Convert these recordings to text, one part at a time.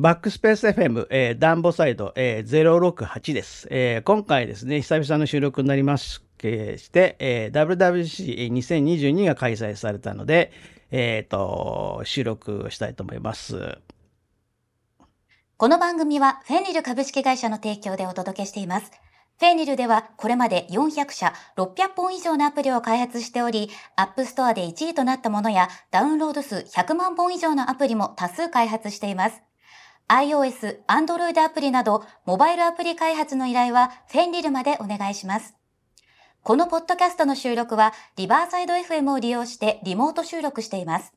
バックスペース FM、えー、ダンボサイド、えー、068です、えー。今回ですね、久々の収録になりますして、えー、WWC2022 が開催されたので、えっ、ー、と、収録したいと思います。この番組はフェンリル株式会社の提供でお届けしています。フェンリルではこれまで400社600本以上のアプリを開発しており、App Store で1位となったものやダウンロード数100万本以上のアプリも多数開発しています。iOS、Android アプリなど、モバイルアプリ開発の依頼はフェンリルまでお願いします。このポッドキャストの収録は、リバーサイド FM を利用してリモート収録しています。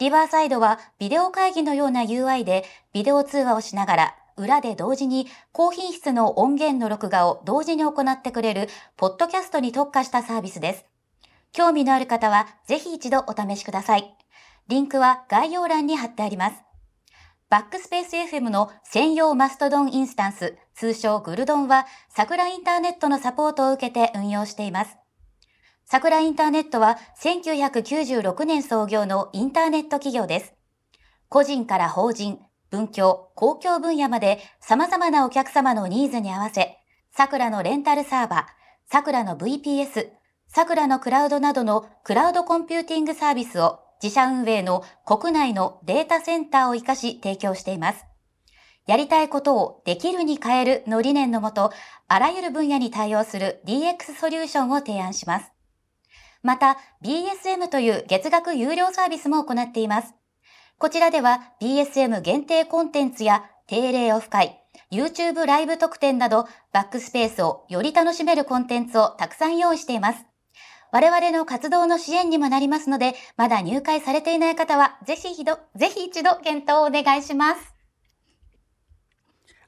リバーサイドはビデオ会議のような UI でビデオ通話をしながら裏で同時に高品質の音源の録画を同時に行ってくれるポッドキャストに特化したサービスです。興味のある方はぜひ一度お試しください。リンクは概要欄に貼ってあります。バックスペース FM の専用マストドンインスタンス、通称グルドンは桜インターネットのサポートを受けて運用しています。桜インターネットは1996年創業のインターネット企業です。個人から法人、文教、公共分野まで様々なお客様のニーズに合わせ、桜のレンタルサーバー、桜の VPS、さくらのクラウドなどのクラウドコンピューティングサービスを自社運営の国内のデータセンターを活かし提供しています。やりたいことをできるに変えるの理念のもと、あらゆる分野に対応する DX ソリューションを提案します。また、BSM という月額有料サービスも行っています。こちらでは BSM 限定コンテンツや定例オフ会、YouTube ライブ特典などバックスペースをより楽しめるコンテンツをたくさん用意しています。我々の活動の支援にもなりますので、まだ入会されていない方は、ぜひひど、ぜひ一度検討をお願いします。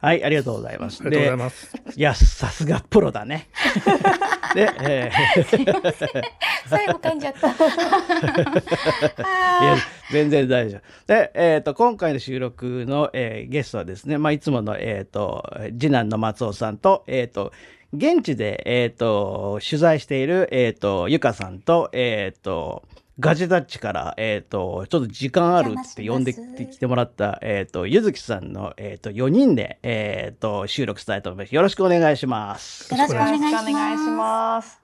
はい、ありがとうございます。ありがとうございます。いや、さすがプロだね。で、えー、最後噛んじゃった。いや、全然大丈夫。で、えっ、ー、と、今回の収録の、えー、ゲストはですね、まあ、いつもの、えっ、ー、と、次男の松尾さんと、えっ、と、現地で、えっ、と、取材している、えっ、と、ゆかさんと、えっ、と、ガジェタッチから、えっ、ー、と、ちょっと時間あるって呼んできてもらった、えっ、ー、と、ゆずきさんの、えっ、ー、と、4人で、えっ、と、収録したいと思います。よろしくお願いします。よろしくお願いします。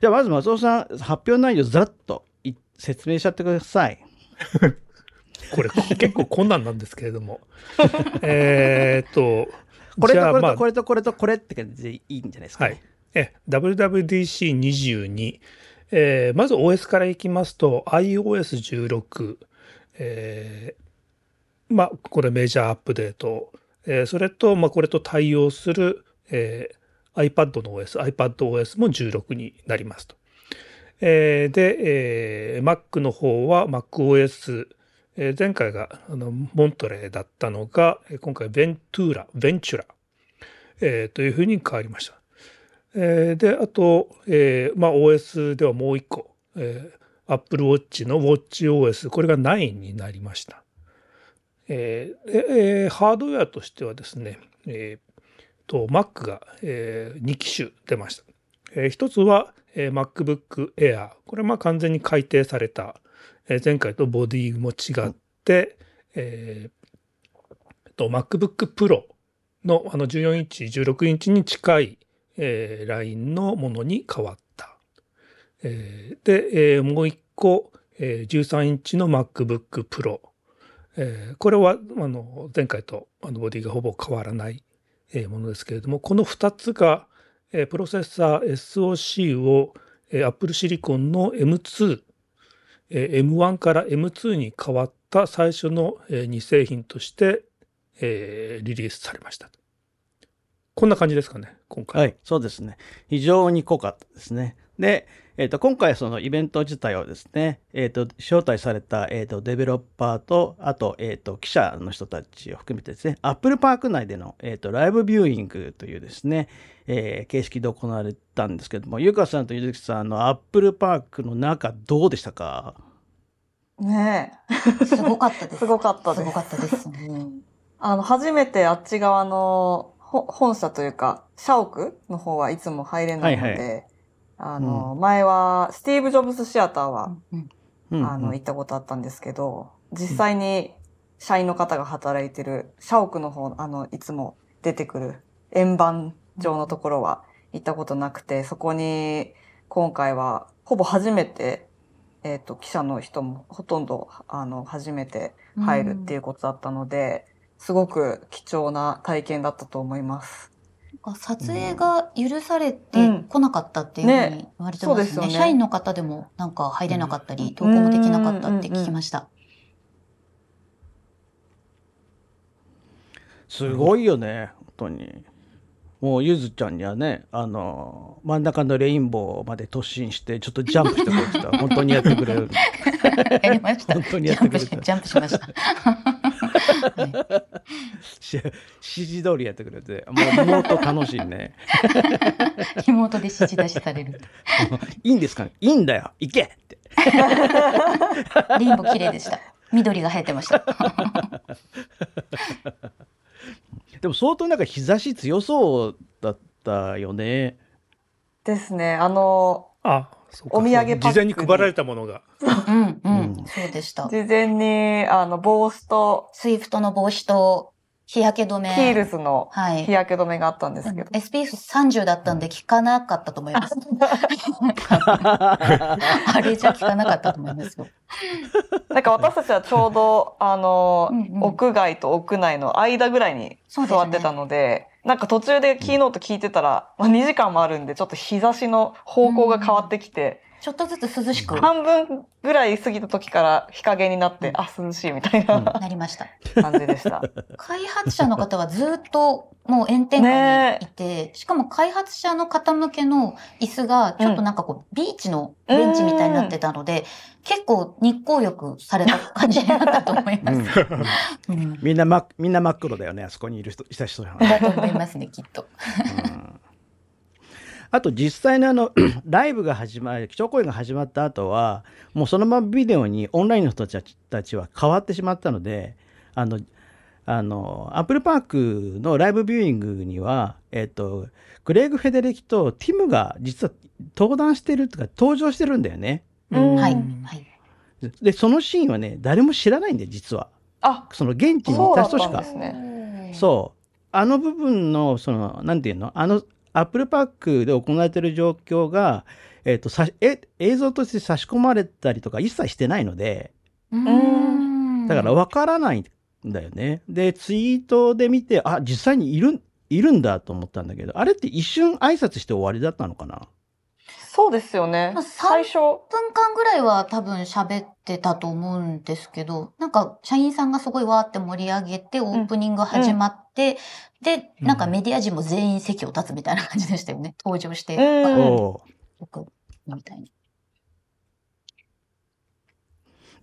じゃあ、まず松尾さん、発表内容ざっと説明しちゃってください。これ結構困難なんですけれども。えっと、これとこれとこれとこれとこれって感じでいいんじゃないですか、ね、はい。え、WWDC22、えー、まず OS からいきますと iOS16、えー、まあこれメジャーアップデート、えー、それと、まあ、これと対応する、えー、iPad の OS、iPadOS も16になりますと。えー、で、えー、Mac の方は MacOS、えー、前回があのモントレーだったのが、今回ベントゥーラ、ベンチュラ、えー、というふうに変わりました。えー、で、あと、えー、まあ OS ではもう一個、えー、Apple Watch の WatchOS、これが9になりました。えーえー、ハードウェアとしてはですね、えー、と Mac が、えー、2機種出ました。えー、一つは、えー、MacBook Air。これはまあ完全に改訂された、えー、前回とボディも違って、えー、と MacBook Pro のあの14インチ、16インチに近い、えー、ラインのものに変わった。えー、で、えー、もう一個、えー、13インチの MacBook Pro。えー、これはあの前回とあのボディがほぼ変わらない、えー、ものですけれども、この2つが、えー、プロセッサー SoC を、えー、Apple Silicon の M2、M1 から M2 に変わった最初の、2製品として、リリースされました。こんな感じですかね、今回。はい、そうですね。非常に濃かったですね。で、えっ、ー、と、今回そのイベント自体をですね、えっ、ー、と、招待された、えっ、ー、と、デベロッパーと、あと、えっ、と、記者の人たちを含めてですね、アップルパーク内での、えっ、と、ライブビューイングというですね、え形式で行われたんですけども、ゆかさんとゆずきさんのアップルパークの中、どうでしたか？ねえ。すごかったです。すごかったです。すごかったです。あの、初めてあっち側の本社というか、社屋の方はいつも入れないので、はいはい、あの、うん、前は、スティーブ・ジョブズシアターは、うん、あの、行ったことあったんですけど、実際に社員の方が働いてる社屋の方、あの、いつも出てくる円盤状のところは行ったことなくて、そこに今回はほぼ初めて、えっ、と、記者の人もほとんど、あの、初めて入るっていうことだったので、すごく貴重な体験だったと思います。撮影が許されてこなかったっていうふうに言われてますね。うですよね社員の方でもなんか入れなかったり、投稿もできなかったって聞きました。すごいよね、本当に。もうゆずちゃんにはね、あの、真ん中のレインボーまで突進して、ちょっとジャンプしてこいって言ったら、本当にやってくれる。やりました。本当にやってくれたジャンプしました。はいし指示通りやってくれて、もう妹楽しいね。リモートで指示出しされる。いいんですか？いいんだよ行けって。レインボー綺麗でした。緑が生えてました。でも相当なんか日差し強そうだったよね。ですね。あの、あ、お土産パックに事前に配られたものが。うんううんん、そうでした。事前に、あの、帽子と、 Swift の帽子と日焼け止め。キールズのはい日。焼け止めがあったんですけど。SPF30 だったんで効かなかったと思います。あれじゃ効かなかったと思いますよ。なんか私たちはちょうど、あの、うんうん屋外と屋内の間ぐらいに座ってたので、なんか途中でキーノート聞いてたら、まあ、2時間もあるんで、ちょっと日差しの方向が変わってきて、ちょっとずつ涼しく半分ぐらい過ぎた時から日陰になって、あ、涼しいみたいななりました。感じでした。開発者の方はずっともう炎天下にいて、しかも開発者の方向けの椅子がちょっとなんかこう、ビーチのベンチみたいになってたので、結構日光浴された感じになったと思います。うんみんな真みんな真っ黒だよね、あそこにいる人、いた人は。だと思いますね、きっと。うんあと実際のあの ライブが始まり基調講演が始まった後はもうそのままビデオにオンラインの人たちたちは変わってしまったのであのあのアップルパークのライブビューイングには、えっとグレーグ・フェデレキとティムが実は登壇してるとか登場してるんだよね。うんはい。うんはい。でそのシーンはね誰も知らないんだよ実は。あ、その現地にいそうだったた人しかんですね。そう。あの部分の、その、なんていうの？あの、アップルパークで行われている状況が、えっ、と、さえ、映像として差し込まれたりとか一切してないので、だからわからないんだよね。で、ツイートで見て、あ、実際にいる、いるんだと思ったんだけど、あれって一瞬挨拶して終わりだったのかな？そうですよねまあ。最初、3分間ぐらいは多分喋ってたと思うんですけど、なんか社員さんがすごいわーって盛り上げて、オープニング始まって、で、うんなんかメディア陣も全員席を立つみたいな感じでしたよね。登場して、うんみたいに。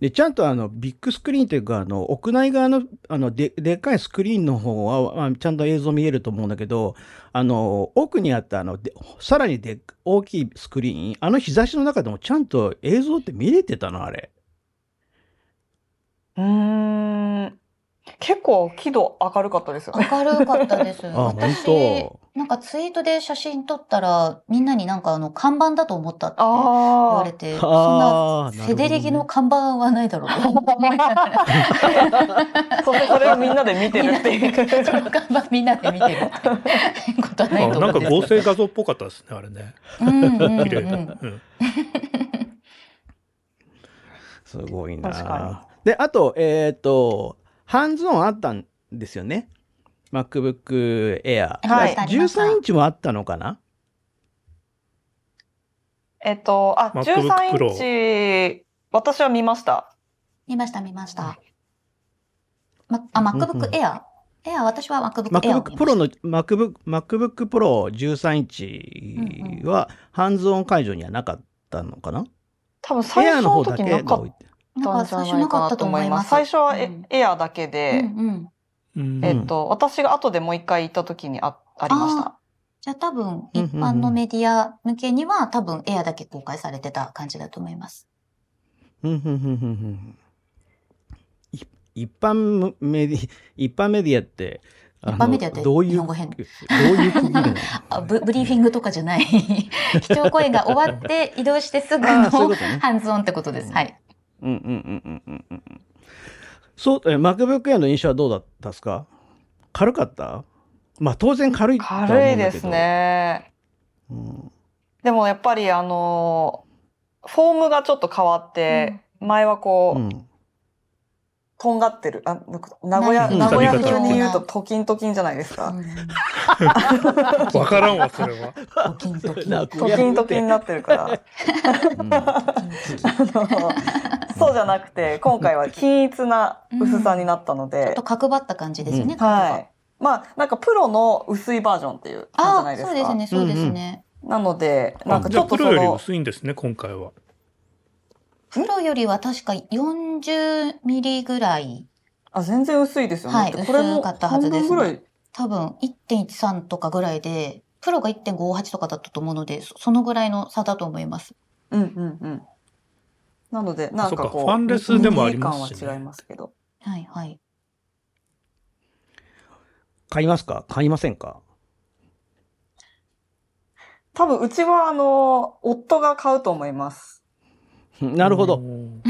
で、ちゃんとあの、ビッグスクリーンというか、あの、屋内側の、あの、で、でっかいスクリーンの方は、まあ、ちゃんと映像見えると思うんだけど、あの、奥にあった、あの、でさらにで大きいスクリーン、あの日差しの中でもちゃんと映像って見れてたのあれ。うん。結構喜怒明るかったですよね。明るかったです。私、なんかツイートで写真撮ったら、みんなになんかあの、看板だと思ったって言われて、そんな、なるほどねフェデレギの看板はないだろうと。それ、それをみんなで見てるっていう。その看板みんなで見てるってことはないと思うんですなんか合成画像っぽかったですね、あれね。うん綺麗だ。すごいなで、あと、えっ、と、ハンズオンあったんですよね。MacBook Air。はいありました13インチもあったのかな？えっと、あ、MacBook 13インチ、私は見ました。見ました見ました。ま、あ、MacBook うんうん Air。Air、私は MacBook Air を MacBook 見 Pro の MacBook, MacBook Pro 13インチはハンズオン会場にはなかったのかな？多分最 Air 初のの方だ時なかっけが置いて。た。なんかたんじゃ最初なかったないかなとと思います。最初はエ,、うんエアだけで、うんうん。うんえっと、私が後でもう一回行った時にあありました。じゃあ多分、一般のメディア向けには多分 Air だけ公開されてた感じだと思います。一般メディ一般メディアって、一般メディアってどういう、日本語変どういう区切 ブブリーフィングとかじゃない。基 調講演が終わって移動してすぐあのね ハンズオンってことです。はい。うんうんうんうんうんうん。そう、え、MacBook Air の印象はどうだったですか？軽かった？まあ当然軽いとは思うんだけど。軽いです。ね。うん。でもやっぱりあの、フォームがちょっと変わって、前はこう、うん。とんがってる。あ名古屋、うん名古屋風に言うと、見トキントキンじゃないですか？わからんわ、それは。ドキンドキン。なトキントキンになってるから。うん あのそうじゃなくて、今回は均一な薄さになったのでちょっと、角張った感じですよね。はい。まあ、なんかプロの薄いバージョンっていう感じじゃああ、ないですか。そうですね、そうですね。なので、なんかちょっとそプロよりの、薄いんですね、今回は。プロよりは確か40ミリぐらい、あ、全然薄いですよね。はいでこれも薄かったはずですね半分ぐらい多分1.13とかぐらいで、プロが1.58とかだったと思うので、そそのぐらいの差だと思います。うんうんうん。なので、なんかこう、ファンレスでもありますしねは違いますけど。はいはい。買いますか？買いませんか？多分、うちは、あの、夫が買うと思います。なるほど。うん。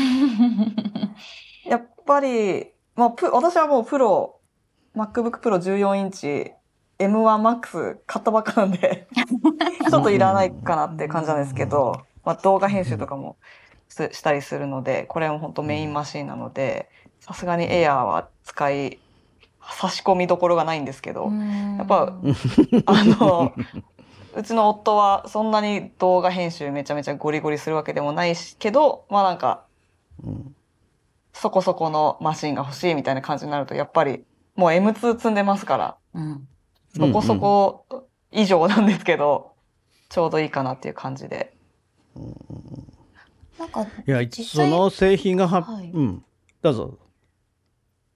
やっぱり、まあ、プ私はもうプロ、MacBook Pro 14インチ、M1Max 買ったばっかなんで、ちょっといらないかなって感じなんですけど、まあ、動画編集とかもすしたりするので、これも本当メインマシンなので、さすがに Air は使い、差し込みどころがないんですけど、ややっぱ あの、うちの夫はそんなに動画編集めちゃめちゃゴリゴリするわけでもないし、けど、まあなんか、うんそこそこのマシンが欲しいみたいな感じになると、やっぱりもう M2 積んでますから、うん。そこそこ以上なんですけど、ちょうどいいかなっていう感じで。なんか、いや、その製品がは、はいうん。どうぞ。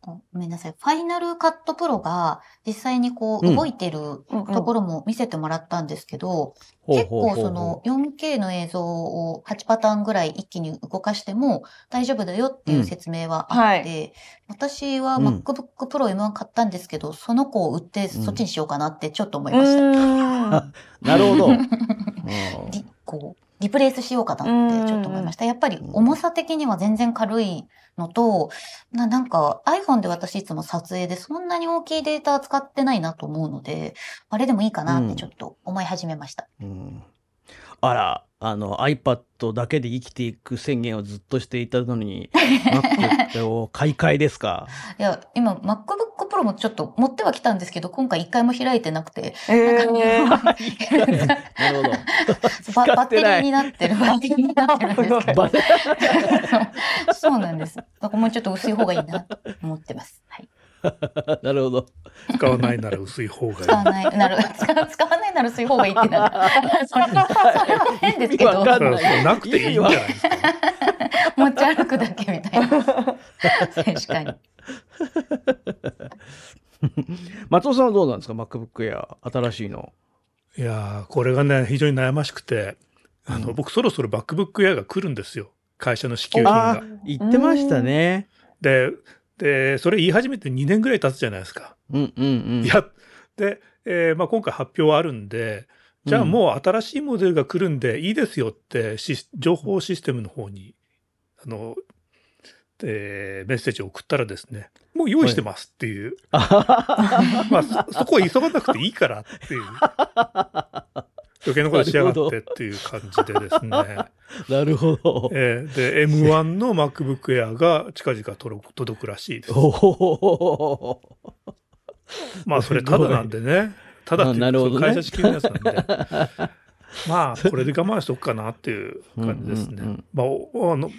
あごめんなさい。ファイナルカットプロが実際にこううん動いてるうんうんところも見せてもらったんですけど、結構その 4K の映像を8パターンぐらい一気に動かしても大丈夫だよっていう説明はあって、私はうん MacBook Pro M1 買ったんですけど、その子を売ってそっちにしようかなってちょっと思いうました。なるほど。こ うリプレイスしようかなってちょっと思いました。やっぱり重さ的には全然軽いのと、ななんか iPhone で私いつも撮影でそんなに大きいデータ使ってないなと思うので、あれでもいいかなってちょっと思い始めました。うんあら、あの iPad だけで生きていく宣言をずっとしていたのに、Mac を買い替えですか？いや、今 MacBook Pro もちょっと持ってはきたんですけど、今回一回も開いてなくて、えなんかー、なるほど。ババッテリ使ってないーになってる、バッテリーになってるんですけど。バ そうなんです。だからもうちょっと薄い方がいいなと思ってます。はい。なるほど。使わないなら薄い方がいい。使わない、なる、使わ使わない薄い方がいいってな。それそれは変ですけど、ないそうそうなくていいんじゃないですか。持ち歩くだけみたいな。確かに。松尾さんはどうなんですか ?MacBook Air 新しいの。いやーこれがね非常に悩ましくてあの、僕そろそろ MacBook Air が来るんですよ会社の支給品が。、言ってましたね。ででそれ言い始めて2年ぐらい経つじゃないですか。うんうんうん。いやで、えーまあ、今回発表はあるんでじゃあもう新しいモデルが来るんでいいですよって情報システムの方にあの、えーメッセージを送ったらですねもう用意してますっていう、まあそそこを急がなくていいからっていう余計なことしやがってっていう感じでですね。なるほど。えーで M1 の MacBook Air が近々届くらしいです。まあそれただなんでね。ただって会社支給のやつなんで。まあ これで我慢しとくかなっていう感じですね。うんうんうん。まあおあの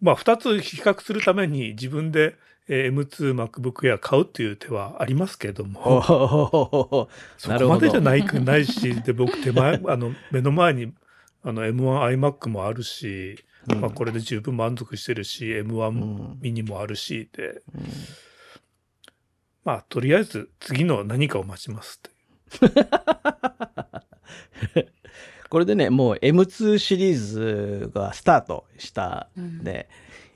まあ2つ比較するために自分でえー M2MacBook Air 買うっていう手はありますけれども、おそこまでじゃないくないし、で僕手前あの目の前にあの M1iMac もあるし、うん。まあこれで十分満足してるし、う M1 ん。ミニもあるしで、まあとりあえず次の何かを待ちますって これでね、もう M2 シリーズがスタートしたんで、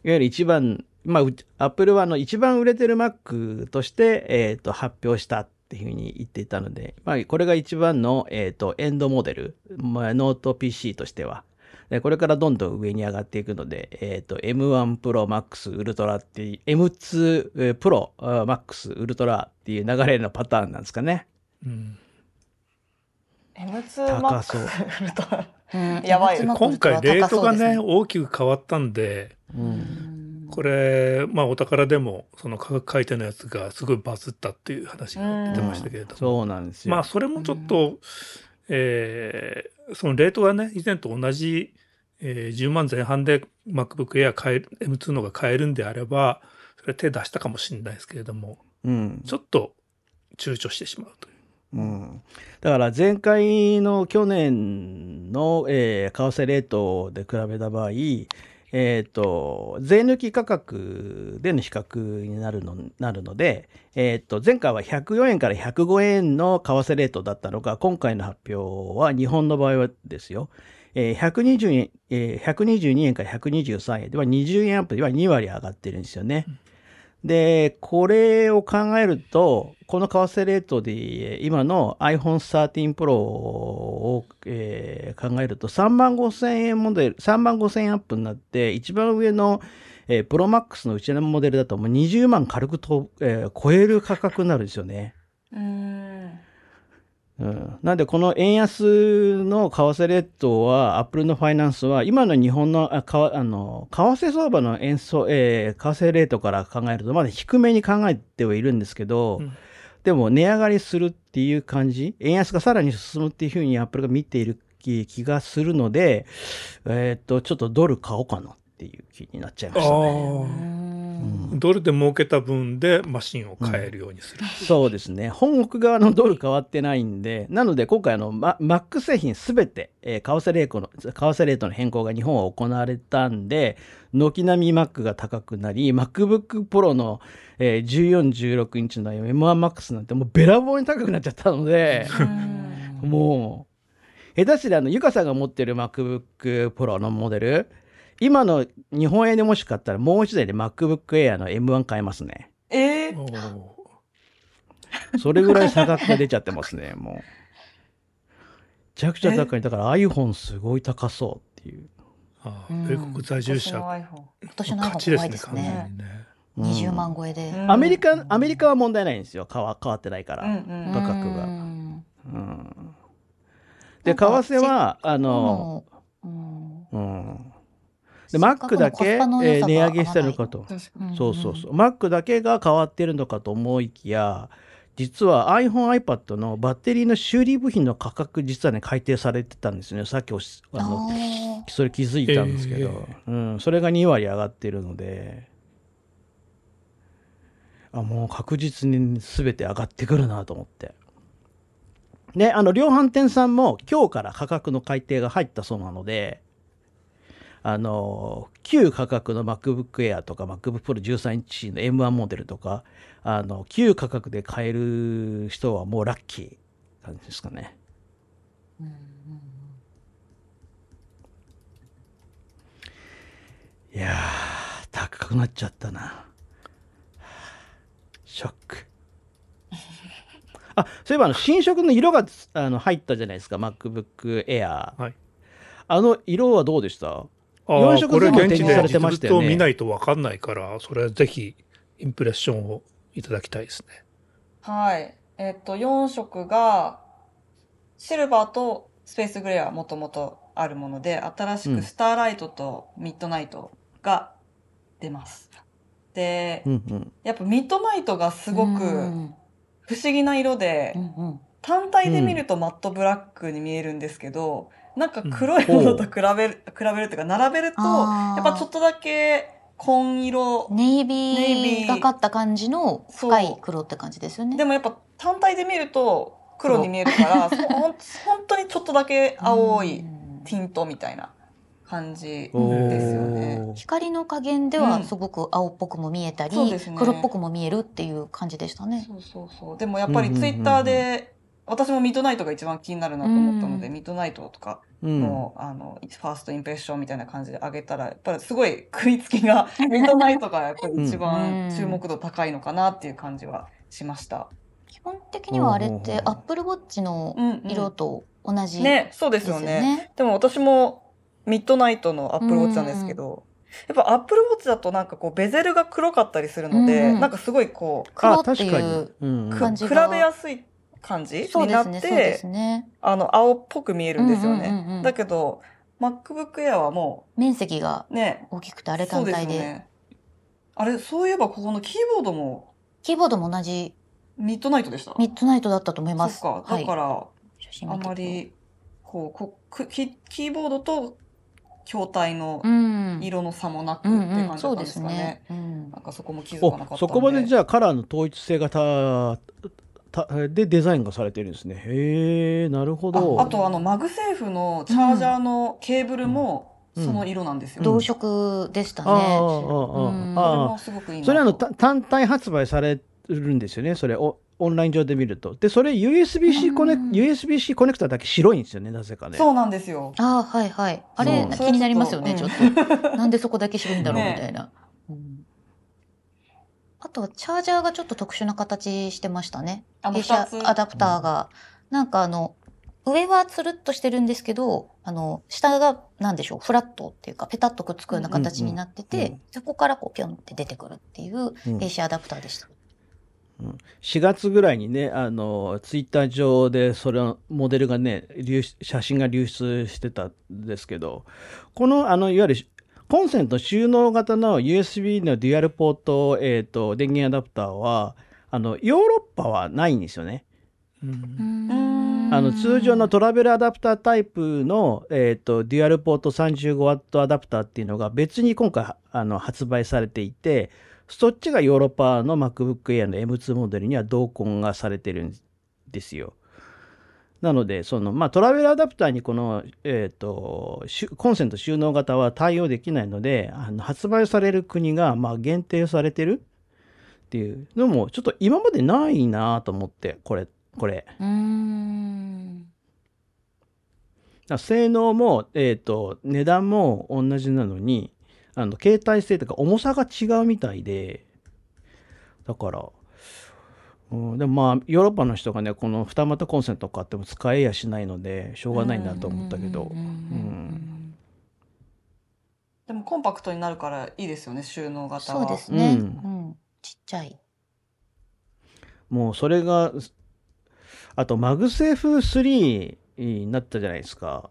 いわゆる一番、まあ、うアップルはあの一番売れてる Mac として、えっ、と、発表したっていうふうに言っていたので、まあ、これが一番の、えっ、と、エンドモデル、まあ、ノート PC としては、でこれからどんどん上に上がっていくので、えっ、と、M1 Pro Max Ultra っていう、M2 Pro Max Ultra っていう流れのパターンなんですかね。うん、M2 マックス高ウルトラうん。やばい。M2 Max 今回レートがね高そう大きく変わったんでう。ん。これまあお宝でもその価格改定のやつがすごいバズったっていう話が出てましたけれども、そうなんですよ。まあそれもちょっと、えーそのレートがね以前と同じ、えー10万前半で MacBook Air 買える M2 のが買えるんであればそれ手出したかもしれないですけれどもうん。ちょっと躊躇してしまうという。うん、だから前回の去年の、えー為替レートで比べた場合、えー、と税抜き価格での比較になるのなるので、えー、と前回は104円から105円の為替レートだったのが今回の発表は日本の場合はですよ、えー120円えー122円から123円では20円アップでは2割上がってるんですよね。で、これを考えると、この為替レートで今の iPhone 13 Pro を、えー考えると3万5千円モデル、3万5千円アップになって、一番上の、えー、Pro Max のうちのモデルだともう20万軽くと、えー超える価格になるんですよね。うんうん、なんでこの円安の為替レートはアップルのファイナンスは今の日本のあかあの為替相場の円相、えー為替レートから考えるとまだ低めに考えてはいるんですけど、うんでも値上がりするっていう感じ円安がさらに進むっていうふうにアップルが見ている気気がするので、えーっとちょっとドル買おうかなっていう気になっちゃいましたね。うんドルで儲けた分でマシンを買えるようにする。そうですね。本国側のドル変わってないんで、なので今回あの、マ Mac 製品すべて、えー為替レートの、為替レートの変更が日本は行われたんで、軒並み Mac が高くなり、MacBook Pro の、えー14、16インチの M1Max なんてもうべらぼうに高くなっちゃったので、うんもう、下手したらあの、ゆかさんが持ってる MacBook Pro のモデル、今の日本円でもし買ったらもう一台で MacBook Air の M1 買えますね。えーおー それぐらい差額が出ちゃってますね、もう。めちゃくちゃ高い。だから iPhone すごい高そうっていう。うんあー米国在住者私の iPhone 今年の勝 iPhone ちですね怖いですね。完全にね。うん20万超えで。うんアメリカ、アメリカは問題ないんですよ。変わ変わってないから。うんうん価格がうんうんで、為替は、あの、うんうん。で、Mac だけ、えー値上げしてるのかと。そうそうそう。Mac だけが変わってるのかと思いきや、実は iPhone、iPad のバッテリーの修理部品の価格、実はね、改定されてたんですよね。さっきおしあのあそれ気づいたんですけど、うん、それが2割上がってるので、あ、もう確実に全て上がってくるなと思って。で、あの、量販店さんも今日から価格の改定が入ったそうなので、あの、旧価格の MacBook Air とか MacBook Pro 13インチの M1 モデルとか、あの、旧価格で買える人はもうラッキー感じですかね。ーうんいやー、高くなっちゃったな。ショック。あ、そういえばあの新色の色があの入ったじゃないですか、MacBook Air。はい。あの色はどうでした？あ4あこれ色全部現地で展示されてましたよね実物を見ないと分かんないから、それはぜひインプレッションをいただきたいですね。はい。えっと、4色が、シルバーとスペースグレーはもともとあるもので、新しうんくスターライトとミッドナイトが出ます。でう、んうん。やっぱミッドナイトがすごうくん不思議な色でう、んうん単体で見るとマットブラックに見えるんですけど、なんか黒いものと比べる、比べるっていうか並べると、やっぱちょっとだけ紺色。ネイビネイビーーがかった感じの深い黒って感じですよね。でもやっぱ単体で見ると黒に見えるから、そほん本当にちょっとだけ青いうんティントみたいな感じですよね。光の加減でうんはすごく青っぽくも見えたり、そうですね黒っぽくも見えるっていう感じでしたね。そうそうそう。でもやっぱりツイッターで、私もミッドナイトが一番気になるなと思ったので、うんミッドナイトとかうん。の、あの、ファーストインプレッションみたいな感じで上げたら、やっぱりすごい食いつきが、ミッドナイトがやっぱり一番注目度高いのかなっていう感じはしました。基本的にはあれってほうほうほう Apple Watch のうん、うん。色と同じね、そうでですすよよね。ね。でも私もミッドナイトのアップルウォッチなんですけど、やっぱアップルウォッチだとなんかこうベゼルが黒かったりするので、うんなんかすごいこう、黒ってあ確かにいう感じが比べやすい感じそうになってす、ねあの、青っぽく見えるんですよね。うんうんうんうんだけど、MacBook Air はも面積がうね、大きくてあれ単体でよね。あれ、そういえばここのキーボードもキーボードも同じミッドナイトでした？ミッドナイトだったと思いますそっか。だから、あ写真見てまり、こうこくキ、キーボードと筐体のうん色の差もなくってうん感じだうんそうでったんですすかねね。うんなんかそこも気づかなかったんで。おそこまでじゃあカラーの統一性がたたでデザインがされてるんですね。へえなるほど。ああとあのマグセーフのチャージャーのケーブルもうん。その色なんですよ。同色でしたああああね。ああうんああそれもすごくいいそれあのた単体発売されるんですよねそれ。おオンライン上で見ると。でそれ USB-C コネ,、うん USB-C コネクタだけ白いんですよねなぜかね。そうなんですよ。ああはいはい。あれ気になりますよねちそょれっと。なんでそこだけ白いんだろう みねたいな。とはチャージャーがちょっと特殊な形してましたね。アダプターが、なんかあの上はつるっとしてるんですけど、あの下がなんでしょうフラットっていうかペタッとくっつくような形になってて、うんうんうんそこからこうピョンって出てくるっていううん。弊社アダプターでした。4月ぐらいにねあのツイッター上でそれのモデルがね流出写真が流出してたんですけどこのあのいわゆるコンセント収納型の USB のデュアルポート、えー、と電源アダプターはあのヨーロッパはないんですよね。うんあの通常のトラベルアダプタータイプの、えー、とデュアルポート 35W アダプターっていうのが別に今回あの発売されていてそっちがヨーロッパの MacBook Air の M2 モデルには同梱がされてるんですよ。なのでその、まあ、トラベルアダプターにこの、えー、とコンセント収納型は対応できないのであの発売される国が、まあ、限定されてるっていうのもちょっと今までないなと思ってこれこれ。うーん。性能も、えー、と値段も同じなのにあの携帯性とか重さが違うみたいでだから、うん、でもまあヨーロッパの人がねこの二股コンセント買っても使えやしないのでしょうがないなと思ったけどうんうんうんうんでもコンパクトになるからいいですよね、収納型は。そうですね。ううんん。ちっちゃい。もうそれがあと MagSafe 3になったじゃないですか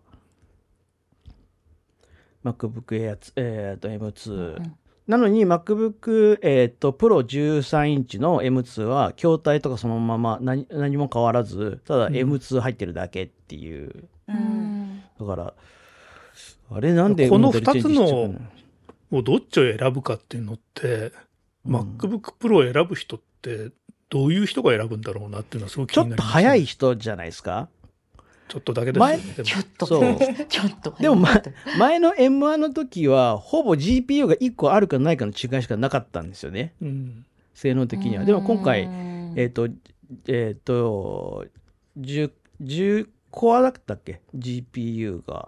MacBook Air、えー、と M2、うんなのに MacBook、えー、と Pro 13インチの M2 は筐体とかそのまま何何も変わらずただうん。M2 入ってるだけっていう、う。うん。んだからあれなんでこのモデルチェンジしちゃう二つもうどっちを選ぶかっていうのって、うん。MacBook Pro を選ぶ人ってどういう人が選ぶんだろうなっていうのはすごく気ちょっとになりますね。早い人じゃないですか？ちょっとだけですよね前でも。ちょっと、そう。ちょっと。でもま 前の M1 の時はほぼ GPU が1個あるかないかの違いしかなかったんですよね。うん。性能的には。でも今回うん。えっ、とえっ、と 10, 10コアだったっけ？GPU が。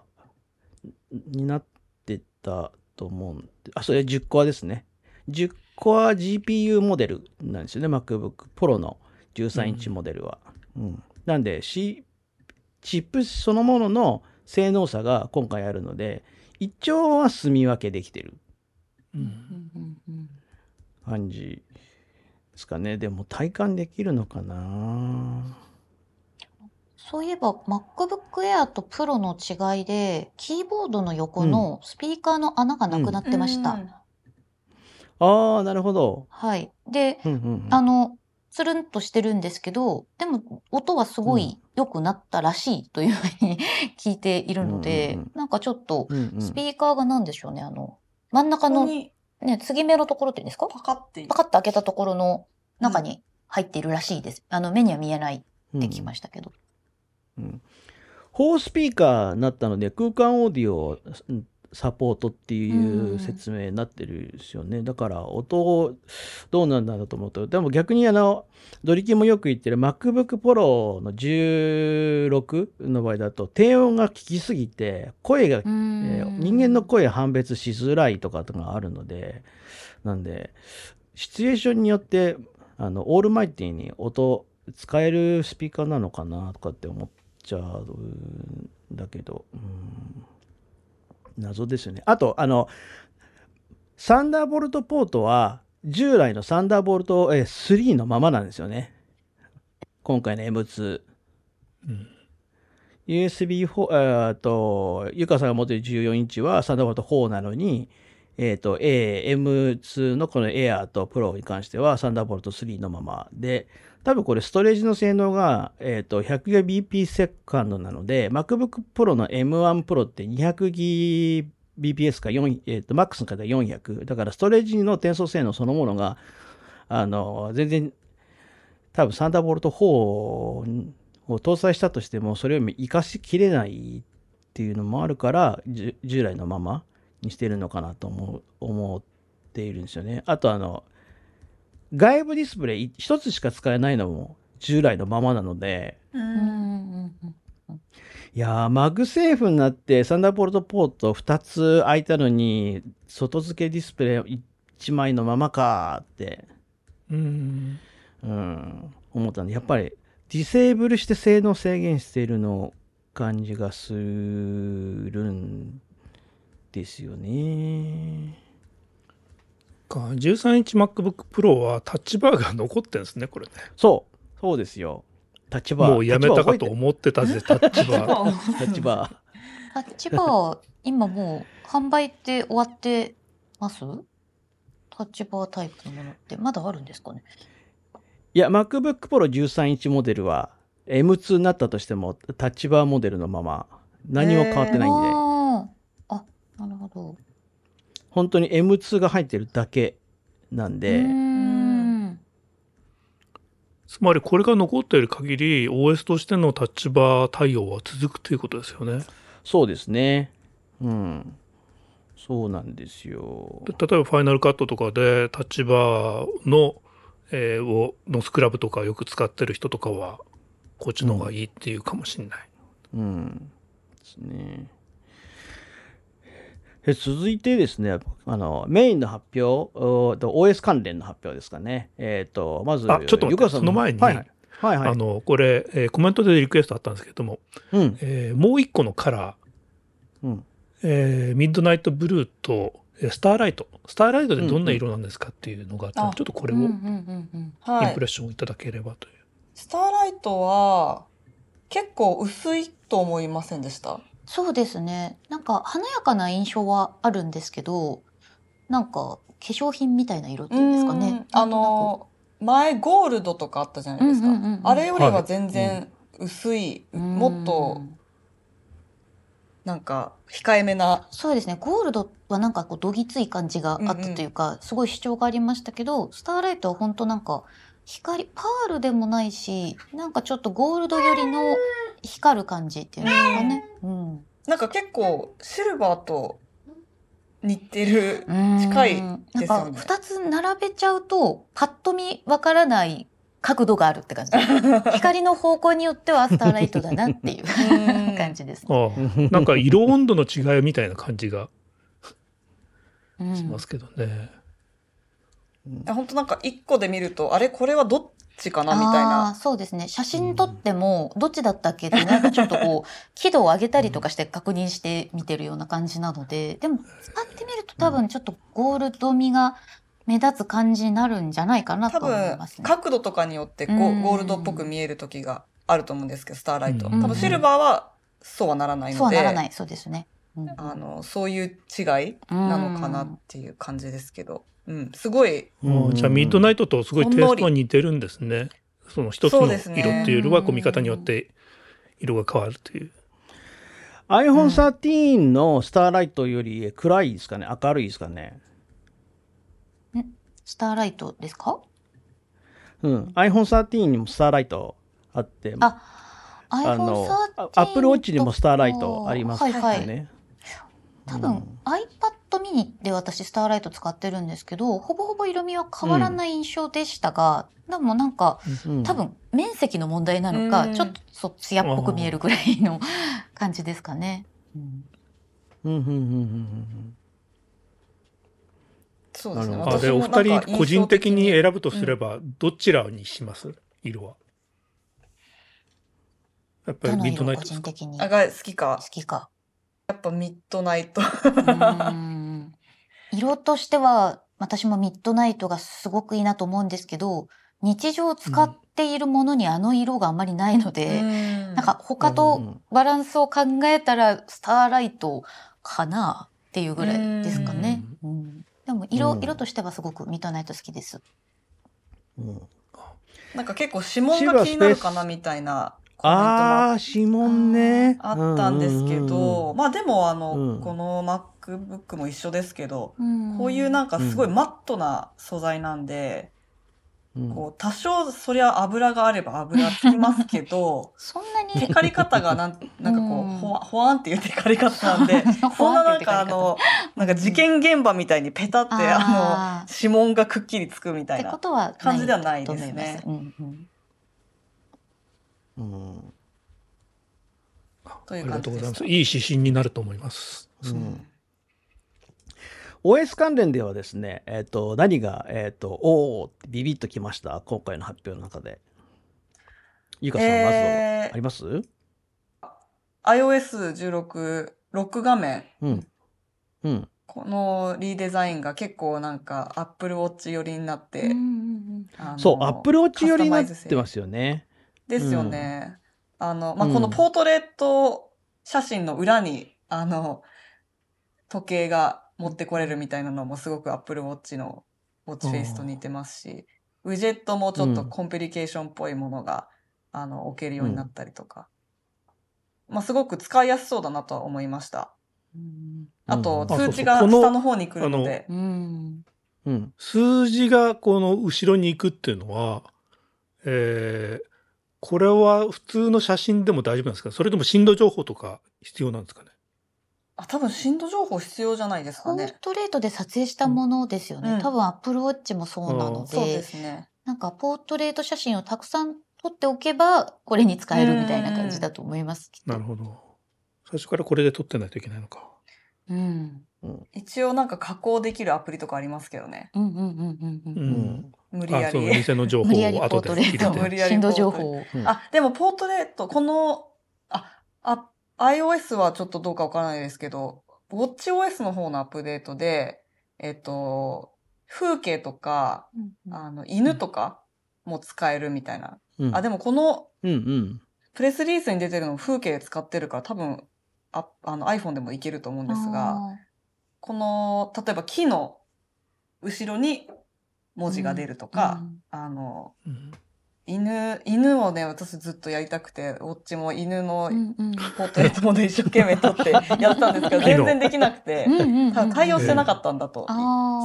になってたと思うんで。あそれ10コアですね。10コア GPU モデルなんですよね MacBook Pro の。13インチモデルは、うん。なんで、C、チップそのものの性能差が今回あるので一応は住み分けできてる。ううんんうんうん感じですかね。でも体感できるのかな。そういえば MacBook Air と Pro の違いでキーボードの横のスピーカーの穴がなくなってました。うん。ああなるほど、はい。で、うんうんうん。あの、つるんとしてるんですけど、でも音はすごい良くなったらしいというふうに 聞いているので、うんうんうん。なんかちょっとうんうん。スピーカーが何でしょうね、あの、真ん中のね、継ぎ目のところっていうんですか？パカって。いパカッと開けたところの中に入っているらしいです。あの、目には見えないって聞きましたけど。4スピーカーになったので空間オーディオサポートっていう説明になってるんですよね。だから音どうなんだろうと思うと、でも逆にあの、ドリキンもよく言ってる MacBook Pro の16の場合だと低音が効きすぎて声が、えー人間の声判別しづらいとかとかあるので、なんで、シチュエーションによってあのオールマイティに音使えるスピーカーなのかなとかって思っちゃうんだけど、うん謎ですよね。あと、あの、サンダーボルトポートは、従来のサンダーボルトえー3のままなんですよね。今回の M2。うん USB4、えーっと、ゆかさんが持っている14インチはサンダーボルト4なのに、えっ、と、A、M2 のこの Air と Pro に関してはサンダーボルト3のままで、多分これストレージの性能が、えっ、と、100GB セカンドなので、MacBook Pro の M1 Pro って 200GBps か4、えっ、と、MAX の方は400。だからストレージの転送性能そのものが、あの、全然、多分サンダーボルト4を搭載したとしても、それを活かしきれないっていうのもあるから、従来のままにしてるのかなと思う思っているんですよね。あとあの、外部ディスプレイ一つしか使えないのも従来のままなので、いやー、 MagSafe になって Thunderbolt ポート2つ開いたのに、外付けディスプレイ1枚のままかーって、うん。うん、思ったんで、やっぱり disable して性能制限しているの感じがするんですよね。か。13インチ MacBook Pro はタッチバーが残ってるんですねこれね。そう、そうですよ。タッチバー。もうやめたかと思ってたぜタッチバー。タッチバー。タッチバー、今もう販売って終わってます？タッチバータイプのものって。まだあるんですかね？いや、MacBook Pro 13インチモデルは M2 になったとしてもタッチバーモデルのまま何も変わってないんで、あー。あ、なるほど。本当に M2 が入ってるだけなんで。つまりこれが残っている限り OS としてのタッチバー対応は続くということですよねそうですね。うん。そうなんですよ。で例えばファイナルカットとかでタッチバーの,、えーをのスクラブとかよく使ってる人とかはこっちの方がいいっていうかもしれない、うん。ですね。え続いてですね、あの、メインの発表、OS 関連の発表ですかね。えっ、と、まず、あちょっと待ってその前にはいはい。はいはいあのこれ、えーコメントでリクエストあったんですけれども、うん。えーもう一個のカラー、うん。えーミッドナイトブルーとえースターライトスターライトでどんな色なんですかっていうのがあって、うんうんちょっとこれをインプレッ。ションいただければという、スターライトは結構薄いと思いませんでした？そうですね。なんか華やかな印象はあるんですけど、なんか化粧品みたいな色っていうんですかね。うんあの、前ゴールドとかあったじゃないですか。うんうんうんうんあれよりは全然薄い、なんもっとなんか控えめな。そうですね。ゴールドはなんかこうどぎつい感じがあったというか、すごい主張がありましたけど、スターライトは本当なんか光、パールでもないし、なんかちょっとゴールド寄りの光る感じっていうんですかね。うん。なんか結構シルバーと似てる。うん近いなんですよかね二つ並べちゃうと、パッと見わからない角度があるって感じ。光の方向によってはスターライトだなっていううん感じです。ああなんか色温度の違いみたいな感じがうんしますけどね、本当なんか一個で見ると、あれこれはどっちかなみたいな。そうですね。写真撮っても、どっちだったっけって、なんかちょっとこう、輝度を上げたりとかして確認して見てるような感じなので、でも、使ってみると多分ちょっとゴールド味が目立つ感じになるんじゃないかなと多分思いますね。角度とかによってこううんゴールドっぽく見える時があると思うんですけど、スターライト。うん多分シルバーはそうはならないそうので、はならない。そうですね。うんあの、そういう違いなのかなっていう感じですけど、うん、すごい、うん。じゃあミッドナイトとすごいテイストは似てるんですね。その一つの色っていうよりはこう見方によって色が変わるという。iPhone 13のスターライトより暗いですかね？明るいですかね？スターライトですか？うん。iPhone 13にもスターライトあって、あ、あ iPhone の、13 Apple Watch にもスターライトありますよね。はいはい。多分、うん。iPad mini で私スターライト使ってるんですけど、ほぼほぼ色味は変わらない印象でしたが、でもなんか、うん。多分面積の問題なのか、うん。ちょっとそ艶っぽく見えるぐらいの感じですかね。うん。うんうんうんうんうん。そうですね。あでお二人個人的に選ぶとすればどちらにします？色はやっぱりミッドナイトですか？人的に？あが好きか。好。きか。やっぱミッドナイト。うん。色としては私もミッドナイトがすごくいいなと思うんですけど日常使っているものにあの色があまりないので、うん。なんか他とバランスを考えたらスターライトかなっていうぐらいですかね。うん。でも色、うん。色としてはすごくミッドナイト好きです。うん。なんか結構指紋が気になるかなみたいなコメントもああ、指紋ね。あったんですけど、まあでもあの、うん。この MacBook も一緒ですけど、うん。こういうなんかすごいマットな素材なんで、うん。うんこう多少そりゃ油があれば油つきますけど、そんなに。テカリ方がなんなんかこうほわ、ほわんっていうテカリ方なんで、そんななんかあの、なんか事件現場みたいにペタってああの、指紋がくっきりつくみたいなことは感じではないとですね。うんうんうんというありが感じでしたとうございます。いい指針になると思います。うん、OS 関連ではですね、えっ、と、何が、えっ、と、おおってビビッときました？今回の発表の中で。ゆかさん、まずえーあります？iOS16 ロック画面、うん。うん。このリデザインが結構なんか Apple Watch 寄りになって、うんうんうんそう、Apple Watch 寄りになってますよね。ですよね。あの、まあ、うんこのポートレート写真の裏に、あの、時計が持ってこれるみたいなのもすごく Apple Watch のウォッチフェイスと似てますし、ウィジェットもちょっとコンプリケーションっぽいものが、あの、置けるようになったりとか。まあ、すごく使いやすそうだなとは思いました。うんあと、うん通知が下の方に来るので、うんうん。数字がこの後ろに行くっていうのは、えーこれは普通の写真でも大丈夫なんですか？それとも震度情報とか必要なんですかね？あ、多分震度情報必要じゃないですかポーね。トレートで撮影したものですよね。うん多分 Apple Watch もそうなので、そうですね。なんかポートレート写真をたくさん撮っておけば、これに使えるみたいな感じだと思います。きっとなるほど。最初からこれで撮ってないといけないのか。うん。一応なんか加工できるアプリとかありますけどね。うんうんうんうんう。うんう、無理やり。偽の情報無理やりポを後ートレで入れートて。無理やり震度情報を。うんあ、でもポートレート、この、あ、あ、iOS はちょっとどうかわからないですけど、WatchOS の方のアップデートで、えっと、風景とか、あの、犬とかも使えるみたいな。うん。あ、でもこのうんうん。プレスリリースに出てるの風景使ってるから多分、ああの iPhone でもいけると思うんですが、あこの、例えば木の後ろに文字が出るとーか、うん。あの、うん。犬、犬をね、私ずっとやりたくて、ウォッチも犬のポートレートモデル一生懸命撮ってやったんですけど、全然できなくて対応してなかったんだと、そ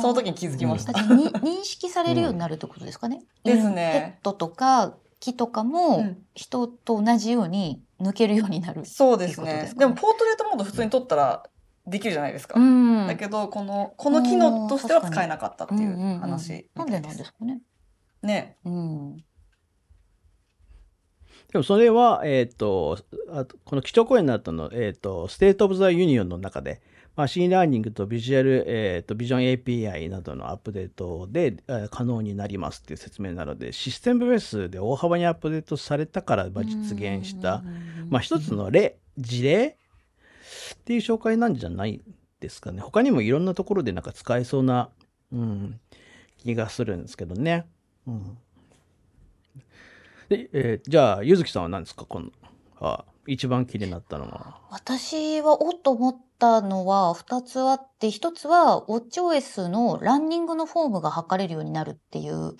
の時に気づきました。認識されるようになるってことですかね。ですね。ペットとか木とかうもん。人と同じように抜けるようになる。そうですね。でも、ポートレートモード普通に撮ったらできるじゃないですか。んだけど、この、この機能としては使えなかったっていうんうんううん話なんでなんですかね。ね。うん。でもそれは、えっ、と、あとこの基調講演になったの、えっ、と、 State of the Union の中で、 machine learning とビジュアル、えっ、と、 Vision API などのアップデートで、えー可能になりますっていう説明なので、システムベースで大幅にアップデートされたから、まあ、実現した、まあ、一つの例、事例っていう紹介なんじゃないですかね。他にもいろんなところでなんか使えそうな、うん、気がするんですけどね。うん。で、えーじゃあ、ゆずきさんは何ですか？この、あ一番気になったのは。私はおっと思ったのは2つあって1つは WatchOS のランニングのフォームが測れるようになるっていう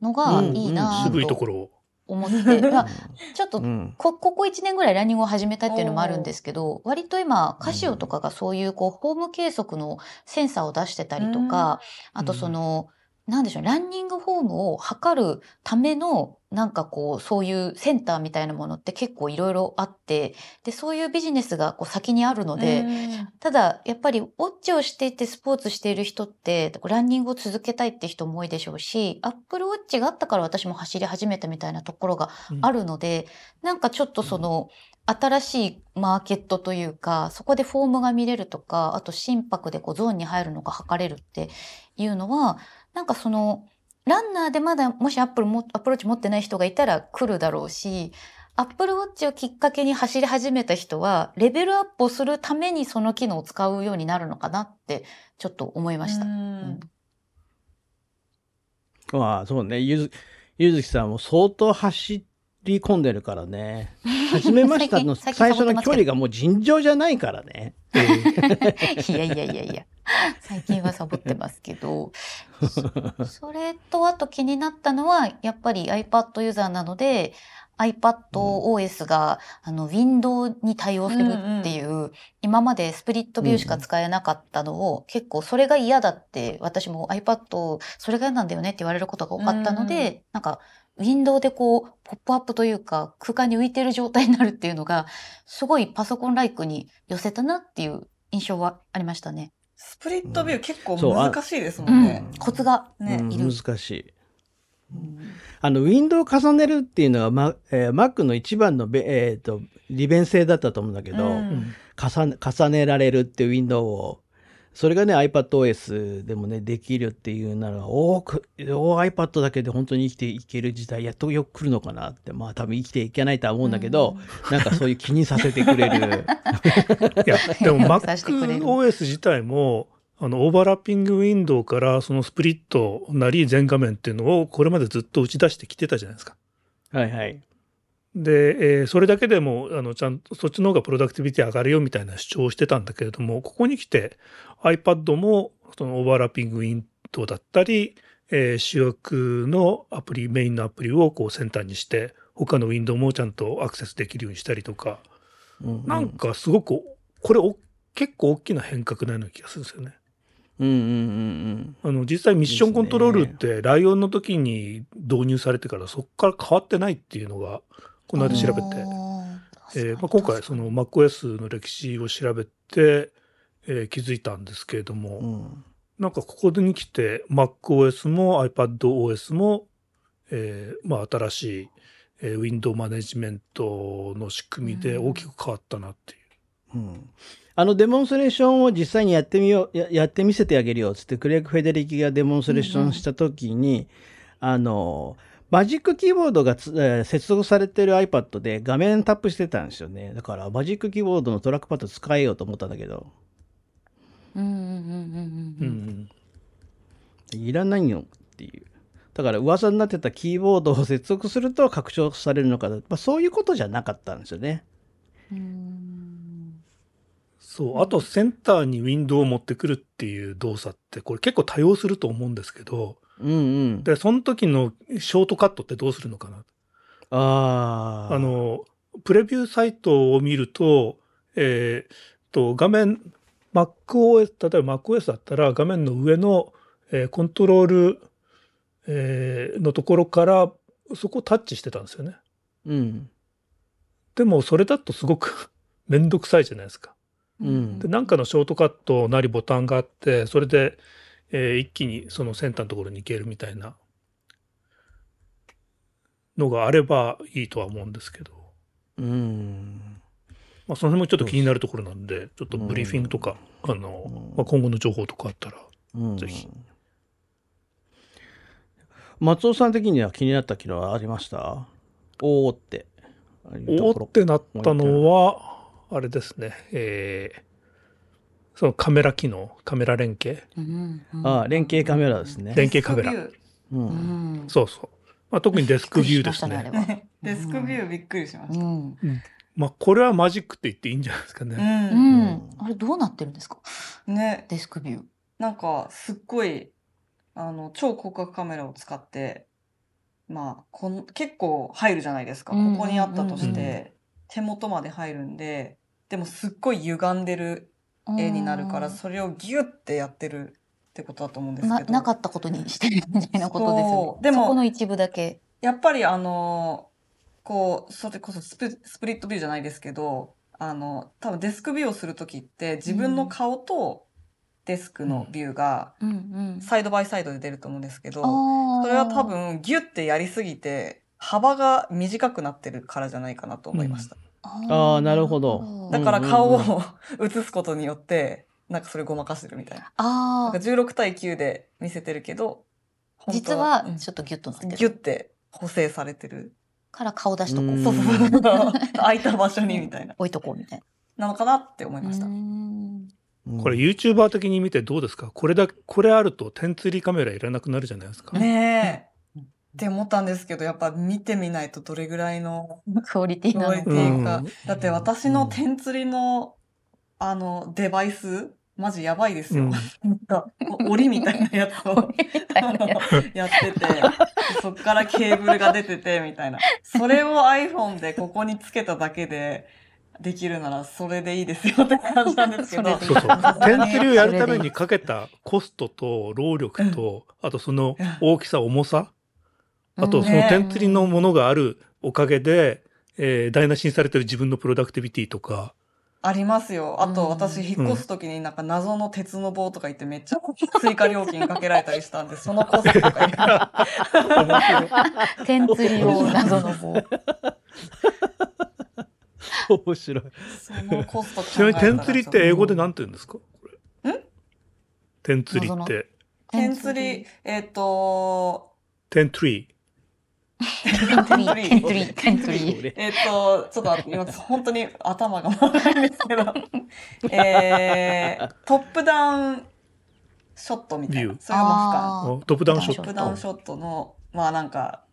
のがうんいいな渋いとことろを。思って、まあちょっとうん。こここ1年ぐらいランニングを始めたっていうのもあるんですけど割と今カシオとかがそういうこうフォーム計測のセンサーを出してたりとかあとそのなんでしょうランニングフォームを測るためのなんかこうそういうセンターみたいなものって結構いろいろあってでそういうビジネスがこう先にあるので、うん。ただやっぱりウォッチをしていてスポーツしている人ってランニングを続けたいって人も多いでしょうしアップルウォッチがあったから私も走り始めたみたいなところがあるので、なんかちょっとその新しいマーケットというかそこでフォームが見れるとかあと心拍でこうゾーンに入るのが測れるっていうのはなんかそのランナーでまだもしアップルもアプローチ持ってない人がいたら来るだろうし Apple Watch をきっかけに走り始めた人は、レベルアップをするためにその機能を使うようになるのかなって、ちょっと思いました。ううんんまあ、そうね。ゆず、ゆずきさんも相当走り込んでるからね。始めましたの最初の距離がもう尋常じゃないからね。いやいやいやいや、最近はサボってますけど、そ それとあと気になったのは、やっぱり iPad ユーザーなので、iPadOS が、あの、ウィンドウに対応するっていう、今までスプリットビューしか使えなかったのを、結構それが嫌だって、私も iPad、それが嫌なんだよねって言われることが多かったので、うん。なんか、ウィンドウでこう、ポップアップというか、空間に浮いてる状態になるっていうのが、すごいパソコンライクに寄せたなっていう印象はありましたね。スプリットビュー結構難しいですもうんんね。コツがねうんいる。難しい。あの、ウィンドウを重ねるっていうのは、まえー Mac の一番のべ、えーと利便性だったと思うんだけど、うん重ね重ねられるっていうウィンドウを、それがね、iPadOS でもね、できるっていうなら、多く、お iPad だけで本当に生きていける時代、やっとよく来るのかなって、まあ多分生きていけないとは思うんだけど、なんかそういう気にさせてくれる。いや、でも MacOS 自体も、あの、オーバーラッピングウィンドウからそのスプリットなり全画面っていうのをこれまでずっと打ち出してきてたじゃないですか。はいはい。で、えーそれだけでも、あの、ちゃんと、そっちの方がプロダクティビティ上がるよみたいな主張をしてたんだけれども、ここに来て iPad もそのオーバーラッピングウィンドウだったり、えー主役のアプリ、メインのアプリをこう先端にして、他のウィンドウもちゃんとアクセスできるようにしたりとか、うんうん。なんかすごく、これお結構大きな変革なような気がするんですよね。うんうんうんあの、実際ミッションコントロールって、ライオンの時に導入されてからそこから変わってないっていうのが、この間調べて、えーまあ、今回その MacOS の歴史を調べて、えー気づいたんですけれども、うん。うんなんかここに来て MacOS も iPadOS も、えーまあ、新しい、えー、ウィンドウマネジメントの仕組みで大きく変わったなっていう。うん。あのデモンストレーションを実際にやってみよう、ややってみせてあげるよっつって、クレイグ・フェデリキがデモンストレーションしたときに、あの、マジックキーボードがつ、えー接続されてる iPad で画面タップしてたんですよね。だから、マジックキーボードのトラックパッド使えようと思ったんだけど、うんうんうんうんううんんいらないよっていう。だから、噂になってたキーボードを接続すると拡張されるのか、まあ、そういうことじゃなかったんですよね。うんうんそう。あと、センターにウィンドウを持ってくるっていう動作って、これ結構多用すると思うんですけど、うんうん。で、その時のショートカットってどうするのかなああ。あ、の、プレビューサイトを見ると、えーと、画面、MacOS、例えば MacOS だったら画面の上の、えーコントロール、えーのところからそこをタッチしてたんですよね。うん。でもそれだとすごく めんどくさいじゃないですか。うんで、なんかのショートカットなりボタンがあって、それで、えー一気にその先端のところに行けるみたいなのがあればいいとは思うんですけど。うん。まあ、その辺もちょっと気になるところなんで、ちょっとブリーフィングとか、あの、まあ、今後の情報とかあったら、うんぜひ。松尾さん的には気になった機能はありました？おーって。おーってなったのは、あれですね、えーそのカメラ機能、カメラ連携、うんうんああ、連携カメラですね。連携カメラ。う。うんんそうそう。まあ、特にデスクビューですね。デスクビューびっくりしました。うんまあ、これはマジックって言っていいんじゃないですかう。ね。うんんあれどうなってるんですか？ね、デスクビューなんかすっごい、あの、超広角カメラを使って、まあ、こん結構入るじゃないですか。うんここにあったとしうんうんて、手元まで入るんで、でもすっごい歪んでる絵になるから、それをギュッてやってるってことだと思うんですなけど。なかったことにしてるみたいなことですよね。でもそこの一部だけ。やっぱりあの、こう、それこそスプスプリットビューじゃないですけど、あの、多分デスクビューをするときって自分の顔とデスクのビューがうん。うんサイドバイサイドで出ると思うんですけど、そそれは多分ギュッてやりすぎて幅が短くなってるからじゃないかなと思いました。あーなるほどだから顔をうんうん映すことによって、なんかそれごまかしてるみたいな。あなんかあ16対9で見せてるけど、本当実はうんちょっとギュッとなってるギュッて補正されてるから顔出しとこう。うんそうそうそう。空いた場所にみたいな。置いとこうみたいなのかなって思いな。ましたうー。んうんこれ YouTuber 的に見てどうですか？これだ、これあると点釣りカメラいらなくなるじゃないですか。ねえ。って思ったんですけど、やっぱ見てみないとどれぐらいのクオリティなのか。うん。だって私の点釣りの、あの、デバイス、マジやばいですよ。うんなんか、お檻みたいなやつをややってて、でそっからケーブルが出てて、みたいな。それを iPhone でここにつけただけでできるなら、それでいいですよって感じなんですけど。そそうそう。点釣りをやるためにかけたコストと労力と、あとその大きさ、重さ、あとその点釣りのものがあるおかげで、えー台無しにされてる自分のプロダクティビティとか、ありますよ。あと、うん私、引っ越すときになんか謎の鉄の棒とか言ってめっちゃ追加料金かけられたりしたんで、そのコストとかいら点釣り用謎の棒。面白い。そのコスト考ちなみに点釣りって英語でな何て言うんですか？これ。点釣りって。点釣り、えっ、と、点釣り。点釣り、点釣り、点釣り。えっ、と、ちょっと待って、今本当に頭が回らないんですけど、えー、トップダウンショットみたいな。それがますか。あーあトップダウンショトップット。ダウンショットの、まあなんか、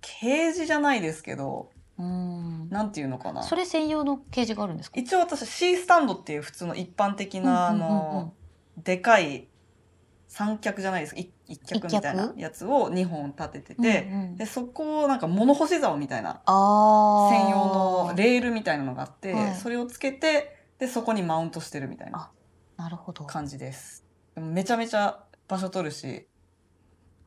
ケージじゃないですけど、うんなんていうのかな。それ専用のケージがあるんですか？一応私 C スタンドっていう普通の一般的な、あうんうんうんうんの、でかい三脚じゃないですか。一一脚みたいなやつを2本立ててて、うんうんで、そこをなんか物干し竿みたいな専用のレールみたいなのがあって、はいそれをつけて、で、そこにマウントしてるみたいな。感じです。でもめちゃめちゃ場所取るし、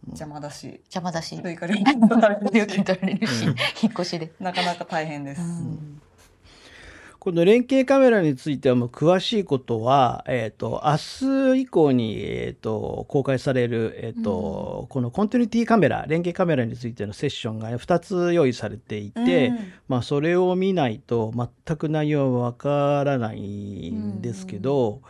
邪魔だし、邪魔だし。追加料金取られるし、引っ越しで。なかなか大変です。うんこの連携カメラについてはもう詳しいことは、えっ、と、明日以降に、えっ、と、公開される、えっ、と、このコンティニティカメラ、連携カメラについてのセッションが2つ用意されていて、うん。まあ、それを見ないと全く内容はわからないんですけど、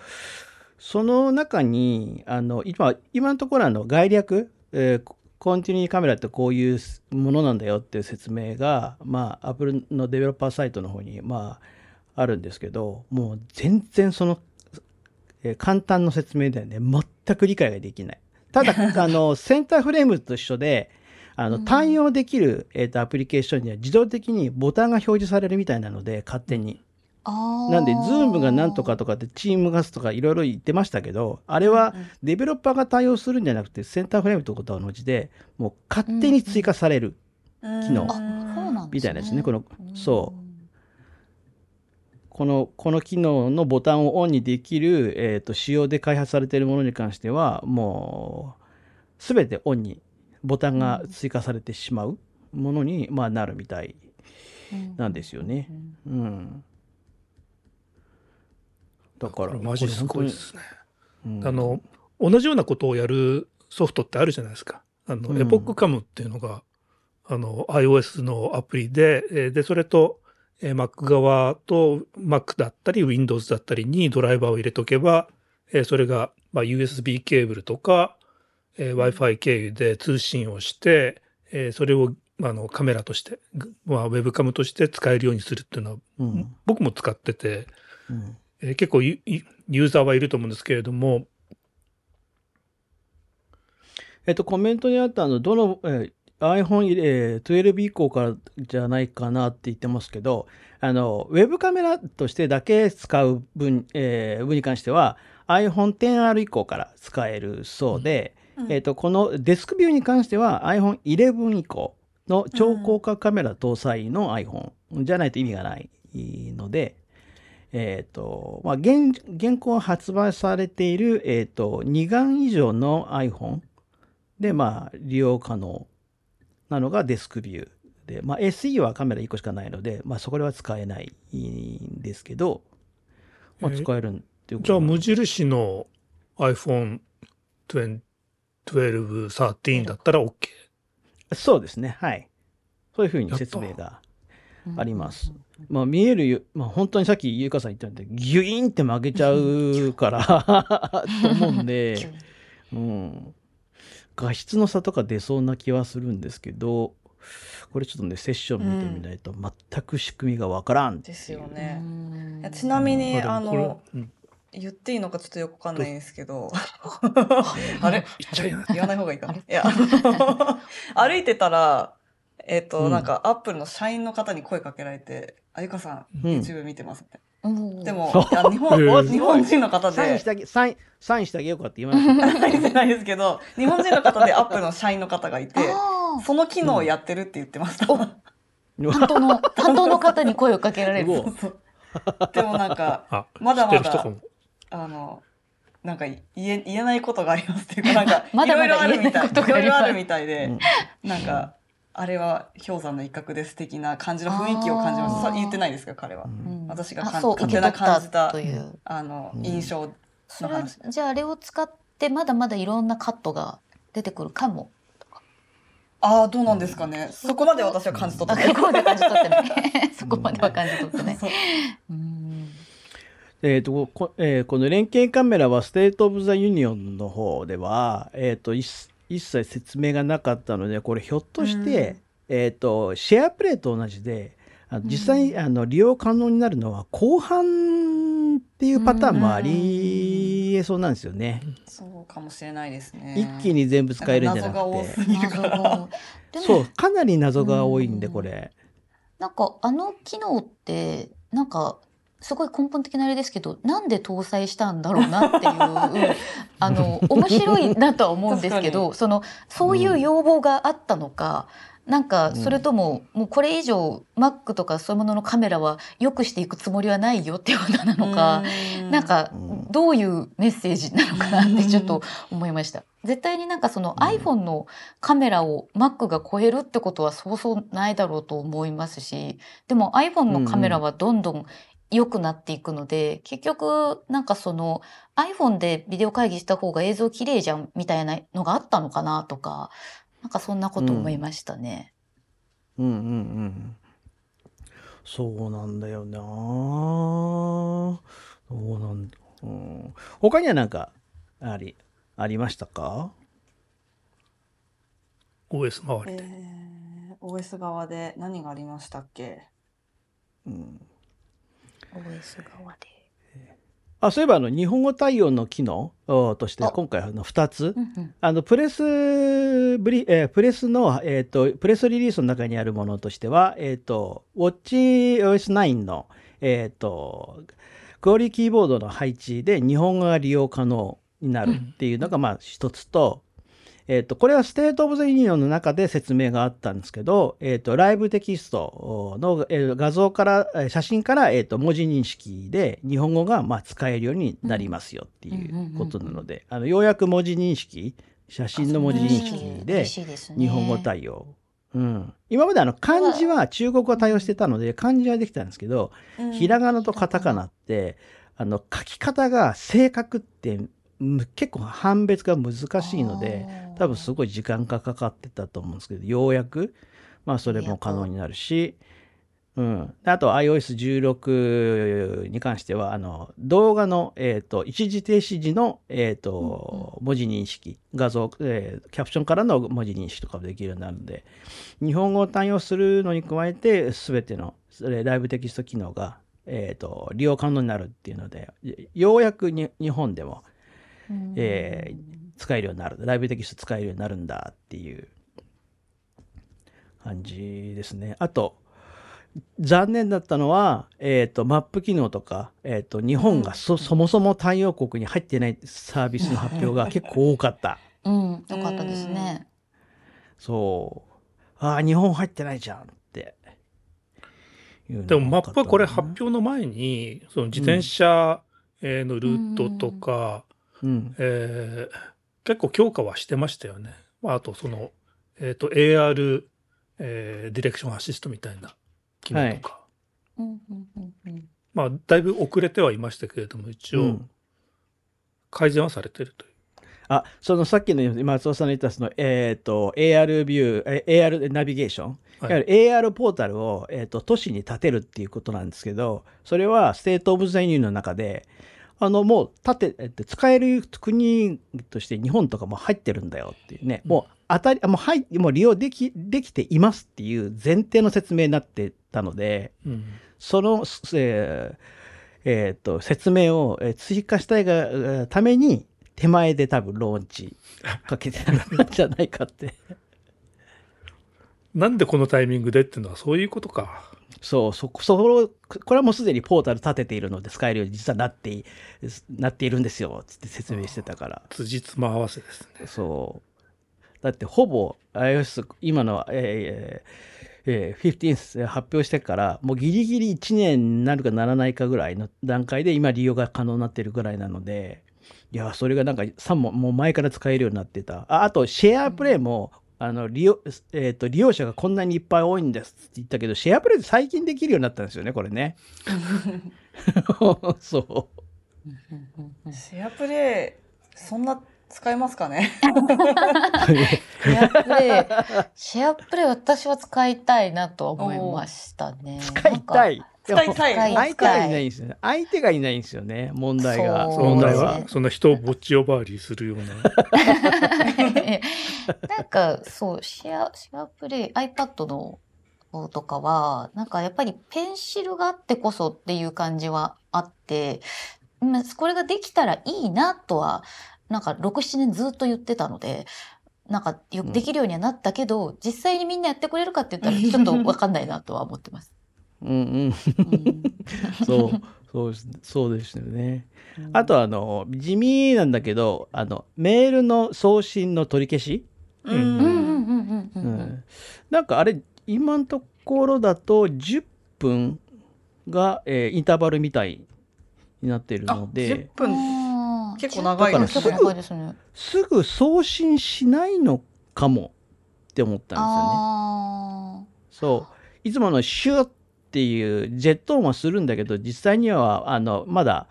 その中に、あの、今、今のところあの概略、えーコンティニティカメラってこういうものなんだよっていう説明が、まあ、Apple のデベロッパーサイトの方に、まあ、あるんですけど、もう全然その、えー簡単な説明ではね、全く理解ができない。ただ、あの、 Center Frame と一緒で、あの、うん対応できる、えっ、と、アプリケーションには自動的にボタンが表示されるみたいなので、勝手に。なんで、 Zoom がなんとかとかって、チームガスとかいろいろ言ってましたけど、あれはデベロッパーが対応するんじゃなくて、 Center Frame ということは同じで、もう勝手に追加される。機機能。みたいですねこのうんそうこの、この機能のボタンをオンにできる、えっ、と、仕様で開発されているものに関しては、もう、すべてオンに、ボタンが追加されてしまうものに、まあ、なるみたいなんですよね。うん。だから、マジすごいですね。うんあの、同じようなことをやるソフトってあるじゃないですか。あの、うんエポックカムっていうのが、あの、iOS のアプリで、えーで、それと、えー Mac 側と Mac だったり Windows だったりにドライバーを入れとけば、えーそれが、まあ、USB ケーブルとか、えー Wi-Fi 経由で通信をして、えーそれを、まああのカメラとして、ぐまあ、ウェブカムとして使えるようにするっていうのは、うん。僕も使ってて、うん。えー結構ユーザーはいると思うんですけれども、えっと、コメントにあったあの、どの、えー iPhone、えー12以降からじゃないかなって言ってますけど、あの、ウェブカメラとしてだけ使う分、えー分に関しては、iPhone XR 以降から使えるそうで、うんえっと、このデスクビューに関しては iPhone 11以降の超広角カメラ搭載の iPhone じゃないと意味がないので、えっ、と、まあ、現、現行発売されている、えっ、と、2眼以上の iPhone で、まあ、利用可能なのがデスクビューで、まあ、SE はカメラ1個しかないので、まあ、そこでは使えないんですけど、まあ、えー使えるっていうことじゃあ無印の iPhone 12、12 13だったら OK？そうですね。はい。そういうふうに説明があります。まあ見えるよ、まあ本当にさっきゆうかさん言ったように、ギュイーンって負けちゃうから、と思うんで、うん。画質の差とか出そうな気はするんですけど、これちょっとね、セッション見てみないと全く仕組みがわからん。ですようね。ちなみに、あの、うん。言っていいのかちょっとよくわかんないんですけど、あれ？言わない方がいいか。な。いや、歩いてたら、えっ、と、うん。なんか、アップルの社員の方に声かけられて、あゆかさん、うん。YouTube 見てますみたいうんな。でも、日本、日本人の方で。サインして、あげ、サイン、サインしてあげようかって言いました。言ってないですけど、日本人の方でアップルの社員の方がいて、あその機能をやってるって言ってました。担当の、担当の方に声をかけられる。でもなんか、あまだまだあの、なんか言え言えないことがありますっていうか、なんか、いろいろあるみたい。いろいろあるみたいで、うん。なんか、あれは氷山の一角です的な感じの雰囲気を感じました。言ってないですか、彼は。うん私が勝手な感じた受け取ったという。あの、うん印象それはの話。じゃああれを使ってまだまだいろんなカットが出てくるかも。ああ、どうなんですかね。そこまで私は感じ取っあてない。そこまで感じ取ってない。そこまでは感じ取ってない。えーとこえーこの連携カメラは State of the Union の方では、えー、と一一切説明がなかったのでこれひょっとして、うんえー、と SharePlay と同じで実際にあの利用可能になるのは後半っていうパターンもありえそうなんですよね。そうかもしれないですね。一気に全部使えるんじゃなくて そうかなり謎が多いんでうんこれ。なんかあの機能ってなんかすごい根本的なあれですけどなんで搭載したんだろうなっていう あの面白いなとは思うんですけどそのそういう要望があったのか、なんかそれとも、もうこれ以上 Mac とかそういうもののカメラは良くしていくつもりはないよっていうことなのか、うなんかうん。どういうメッセージなのかなってちょっと思いました。絶対になんかそのうん。iPhone のカメラを Mac が超えるってことはそうそうないだろうと思いますし、でも iPhone のカメラはどんどん良くなっていくので、結局なんかその iPhone でビデオ会議した方が映像綺麗じゃんみたいなのがあったのかなとか、なんかそんなこと思いましたね。うんうんうん。そうなんだよなそうなんだ。うん、他には何かあり、ありましたか？OS 周りで、えー、OS 側で何がありましたっけ？うん。OS 側で。あ、そういえばあの、日本語対応の機能おとしてあ今回あの2つう。んうんあの、プレスブリ、えープレスの、えっ、と、プレスリリースの中にあるものとしては、えっ、と、WatchOS9 の、えっ、と、 QWERTY キーボードの配置で日本語が利用可能になるっていうのが、まあ、一つと、えっ、と、これは State of the Union の中で説明があったんですけど、えっ、と、 Live Text の、えー画像から、えー写真から、えっ、と、文字認識で日本語が、まあ、使えるようになりますよっていうことなので、あの、ようやく文字認識、写真の文字認識で日本語対応。うん。今まであの、漢字は中国語対応してたので、漢字はできたんですけど、ひらがなとカタカナって、あの、書き方が正確って、む結構判別が難しいので、多分すごい時間がかかってたと思うんですけど、ようやく、まあそれも可能になるし、うん。であと iOS16 に関しては、あの、動画の、えっ、と、一時停止時の、えっ、と、文字認識、画像、えーキャプションからの文字認識とかもできるようになるので、日本語を対応するのに加えて、すべてのそれライブテキスト機能が、えっ、と、利用可能になるっていうので、ようやくに日本でも、うん。えー使えるようになる。ライブテキスト使えるようになるんだっていう感じですね。あと、残念だったのは、えっ、と、マップ機能とか、えっ、と、日本がそ,、そもそも対応国に入ってないサービスの発表が 結構多かった。うん、よかったですね。そう。ああ、日本入ってないじゃんって。でもマップはこれ発表の前にその自転車えーのルートとか、うん。えー結構強化はしてましたよね。まあ、あとその、えっと AR、えーディレクションアシストみたいな機能とか、うんうんうんうん。まあだいぶ遅れてはいましたけれども一応うん。改善はされてるという。あ、そのさっきの松尾さんの言ったその、えっ、と、AR ビュー、え AR ナビゲーション、はい。いわゆる AR ポータルを、えー、と都市に建てるっていうことなんですけど、それは State of the Union の中で、あの、もう建て、えっと使える国として日本とかも入ってるんだよっていうね、もう当たり、もう、はい、もう利用でき、できていますっていう前提の説明になってたので、うんその、えーえーと、説明をえー追加したいがえーために、手前で多分ローンチかけてたんじゃないかって。なんでこのタイミングでっていうのはそういうことか。そう、そ、そこ、これはもうすでにポータル立てているので使えるように実はなってい、なっているんですよ、つって説明してたから。辻褄合わせですね。そう。だってほぼ iOS 今の、えーえー、15発表してからもうギリギリ1年になるかならないかぐらいの段階で今利用が可能になってるぐらいなのでいやそれがなんか3ももう前から使えるようになってたああとシェアプレイも、あの利用えーと利用者がこんなにいっぱい多いんですって言ったけどシェアプレイって最近できるようになったんですよねこれね。そう。シェアプレイ、そんな使えますかね？シェアプレイ、シェアプレイ私は使いたいなとは思いましたね。使いたい使いたい。相手がいないんですよね。相手がいないんですよね。問題が。問題は？そんな人をぼっち呼ばわりするような。なんかそうシェアシェアプレイ iPad の方とかはなんかやっぱりペンシルがあってこそっていう感じはあってまあこれができたらいいなとはなんか67年ずっと言ってたのでなんかようんできるようにはなったけど、実際にみんなやってくれるかって言ったらちょっとわかんないなとは思ってます。うんうん。うん。そう、そうです、そうですよね。あと、あの、地味なんだけど、あの、メールの送信の取り消し、ううん。うん。うん。ん。うん。ううん。ん。なんかあれ、今のところだと10分が、えーインターバルみたいになっているあ、の10で、分。結構長い。ですねすね。すぐ送信しないのかもって思ったんですよね。あそう。いつものシューっていうジェット音はするんだけど、実際には、あの、まだ、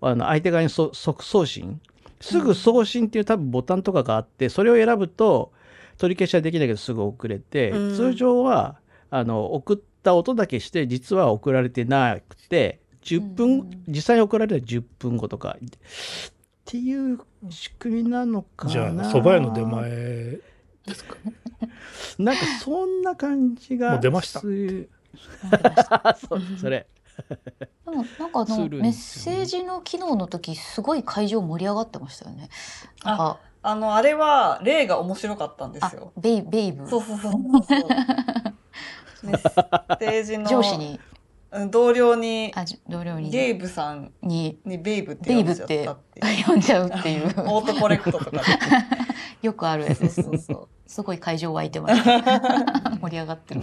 あの、相手側にそ即送信。すぐ送信っていう多分ボタンとかがあって、それを選ぶと、取り消しはできないけどすぐ送れて、うん通常は、あの、送った音だけして、実は送られてなくて、10分、うん実際に送られたら10分後とか、っていう仕組みなのかな。じゃあ、蕎麦屋の出前ですか。なんかそんな感じがもう出ましたするあ。そうそれ。でもなんかあすのメッセージの機能の時すごい会場盛り上がってましたよね。なんかあの、あれは、例が面白かったんであすよ。ベイベイブそうそうそうそう。メッセージの上司にうん同僚に、同僚にゲイブさんににベイブって呼んじゃったっていう。呼んじゃうっていう オートコレクトとかで。よくあるやつです。そうそう。すごい会場湧いてました。盛り上がってる。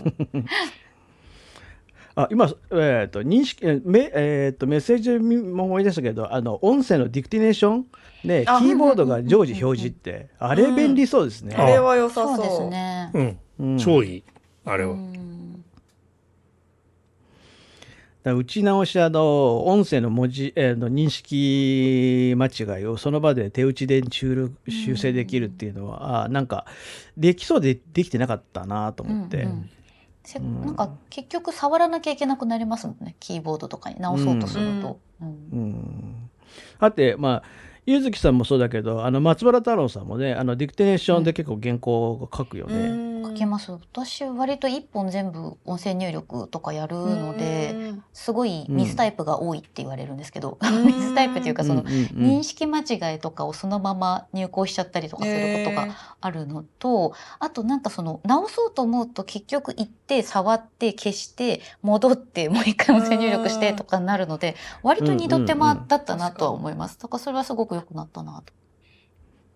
あ今、えー、と認識えーメえー、とメッセージも思い出したけどあの音声のディクティネーションでキあーボードが常時表示ってあれ便利そうですね。あれは良さそう。そうですね。うん。うん超いい。あれは。打ち直しあの音声の文字、えーの認識間違いをその場で手打ちで修録修正できるっていうのは、あなんかできそうでできてなかったなと思って。うんうんせうん。なんか結局触らなきゃいけなくなりますもんね。キーボードとかに直そうとすると。うん。うん。あって、まあ、ゆずきさんもそうだけど、あの松原太郎さんもね、あのディクテネーションで結構原稿を書くよね。書けます。私割と一本全部音声入力とかやるのですごいミスタイプが多いって言われるんですけど、うん。ミスタイプっていうかその、認識間違いとかをそのまま入稿しちゃったりとかすることがあるのと、あとなんかその直そうと思うと結局行って触って消して戻ってもう一回音声入力してとかになるので割と二度手間だったなとは思います。だからそれはすごく良くなったなと。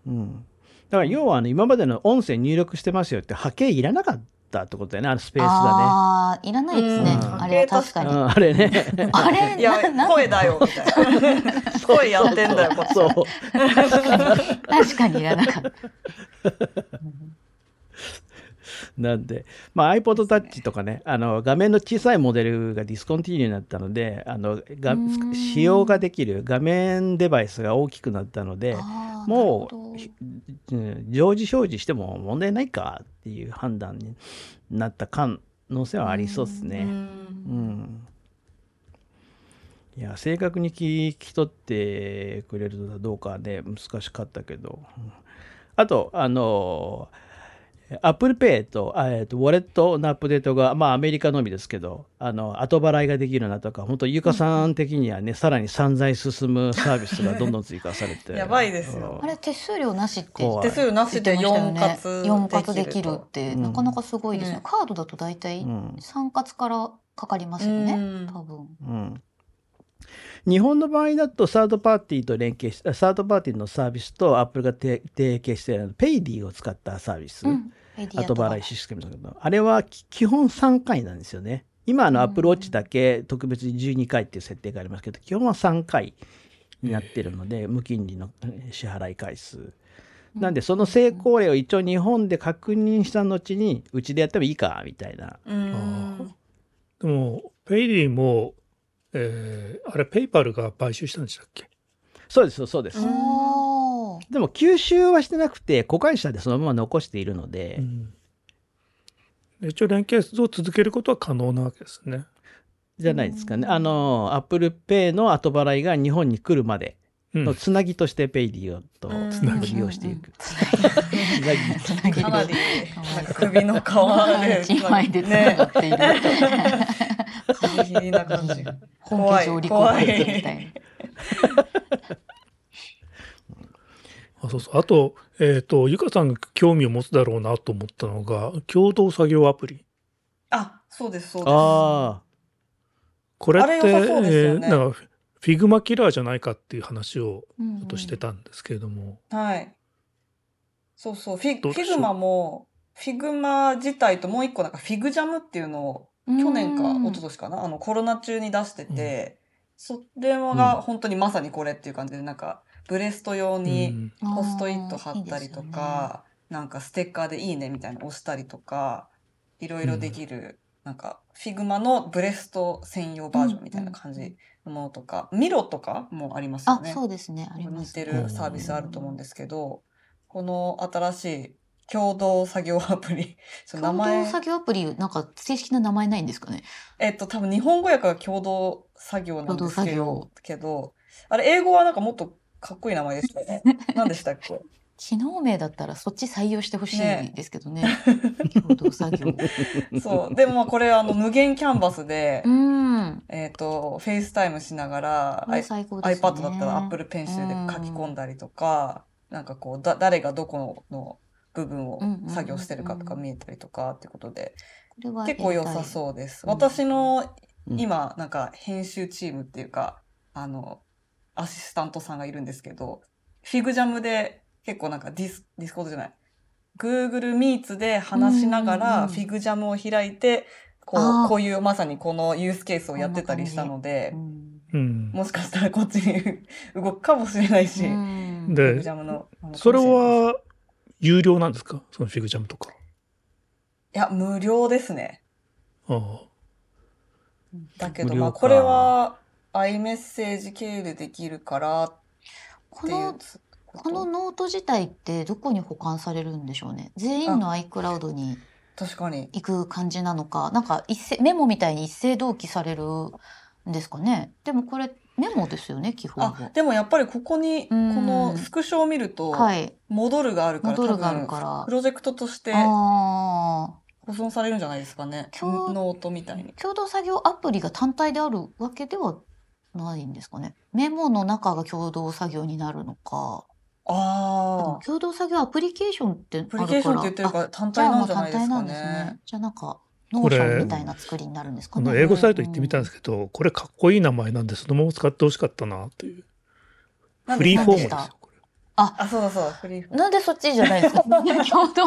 うんだから要はあの今までの音声入力してますよって波形いらなかったってことだよね、あのスペースがああいらないですね。うんあれは確かね。に。うんあれね。あれいや声だよみたいな 声やってんだよこっちそう。確かにいらなかった。なんで、まあ、iPod Touch とかね、あの画面の小さいモデルが discontinue になったので、あのがうん。使用ができる画面デバイスが大きくなったので、もう常時表示しても問題ないかっていう判断になった可能性はありそうですうね。うん。ん。いや正確に聞き取ってくれるのかどうかはね難しかったけど、うん。あとあの Apple Pay と、あえっと、ウォレットのアップデートが、まあ、アメリカのみですけど、あの、後払いができるなとか、本当ゆかさん的にはね、さらに散財進むサービスがどんどん追加されて。やばいですよ。あれ手数料なしって手数料なしで4活4活できるって、うん。なかなかすごいですね。ねカードだと大体うん。3活からかかりますよね、うん。多分。うん日本の場合だと、サードパーティーと連携し、サードパーティーのサービスと Apple が提提携している Paidy を使ったサービス、うん。後払いシステムだけど、あれはき基本3回なんですよね。今あのうん。 Apple Watch だけ特別に12回っていう設定がありますけど、基本は3回になってるので、無金利のえー支払い回数。なんで、その成功例を一応日本で確認した後に、うちでやってもいいか、みたいな。うん。でも、ペイリーも、えーあれ、ペイパルが買収したんでしたっけ？そうです、そうです。でも、吸収はしてなくて、子会社でそのまま残しているので、うん。一応連携を続けることは可能なわけですね。じゃないですかね。うんあの、 Apple Pay の後払いが日本に来るまでうん。のつなぎとして Paidy をとうん。つなぎ利用していく。つなぎ。つなぎ。首の皮で一枚でつながねっている。ギリギリな感じ本家上陸怖いみたい あそうそう。あと,、えー、とゆかさんが興味を持つだろうなと思ったのが共同作業アプリ。あそうですそうです。あこれってね。えーなんか Figma キラーじゃないかっていう話をな。ちょっとしてたんですけれども、はい。そうそう。フィ Figma も Figma 自体ともう一個なんか FigJam っていうのをうん去年か一昨年かな？あのコロナ中に出してて、それが本当にまさにこれっていう感じでなんかブレスト用うにんポストイット貼ったりとあーいいですよねか、なんかステッカーでいいねみたいなの押したりとか、いろいろできる、なんか Figma のブレスト専用バージョンみたいな感じのものとか、 Miro とかもありますよあ、ね。そうですね。ありますね。似てるサービスあると思うんですけど、この新しい共同作業アプリ、ちょっと名共前同、作業アプリ、なんか正式な名前ないんですかね？えっと、多分日本語訳が共同作業なんです共同作けど業、けど、あれ英語はなんかもっとかっこいい名前でしたよね。何でしたっけ？機能名だったらそっち採用してほしいねですけどね。共同作業。そう。でもまあこれあの無限キャンバスでう、ん。えっと、 FaceTime しながら、これ最高ですね。iPad だったら Apple Pencil で書き込んだりとか、なんかこう、だ、誰がどこの部分を作業してるかとか見えたりとかってことで、結構良さう。そうです。うん私のうん今、なんか編集チームっていうか、あの、アシスタントさんがいるんですけど、 FigJam で結構なんかディス、 Discord じゃない。Google Meets で話しながら FigJam を開いて、こう、こういうまさにこのユースケースをやってたりしたのでう、んうんもしかしたらこっちに動くかもしれないし、うんで FigJam の。それは有料なんですか？その FigJam とか。いや、無料ですね。ああだけど、まあ、これは、iMessage 経由でできるからこの、このノート自体ってどこに保管されるんでしょうね？全員の iCloud に確かに。行く感じなのか、なんか一斉、メモみたいに一斉同期されるんですかね？でもこれメモですよね、基本あは、。でもやっぱりここに、こうんのスクショを見ると、はい。戻るがあるから、があるからプロジェクトとしてああ。保存されるんじゃないですかね。ノートみたいに。共同作業アプリが単体であるわけではないんですかね。メモの中が共同作業になるのか。ああ。共同作業アプリケーションってあるから。アプリケーションって言ってるから単体じゃあもうんなじゃないですか単体なんですねね。。じゃあなんか、 Notion みたいな作りになるんですかね。あの英語サイト行ってみたんですけど、これかっこいい名前なんでそのまま使ってほしかったなっていう。フリーフォームですよ。これあ、そうだそうだ、フリーフォーム。なんでそっちじゃないですか？共同、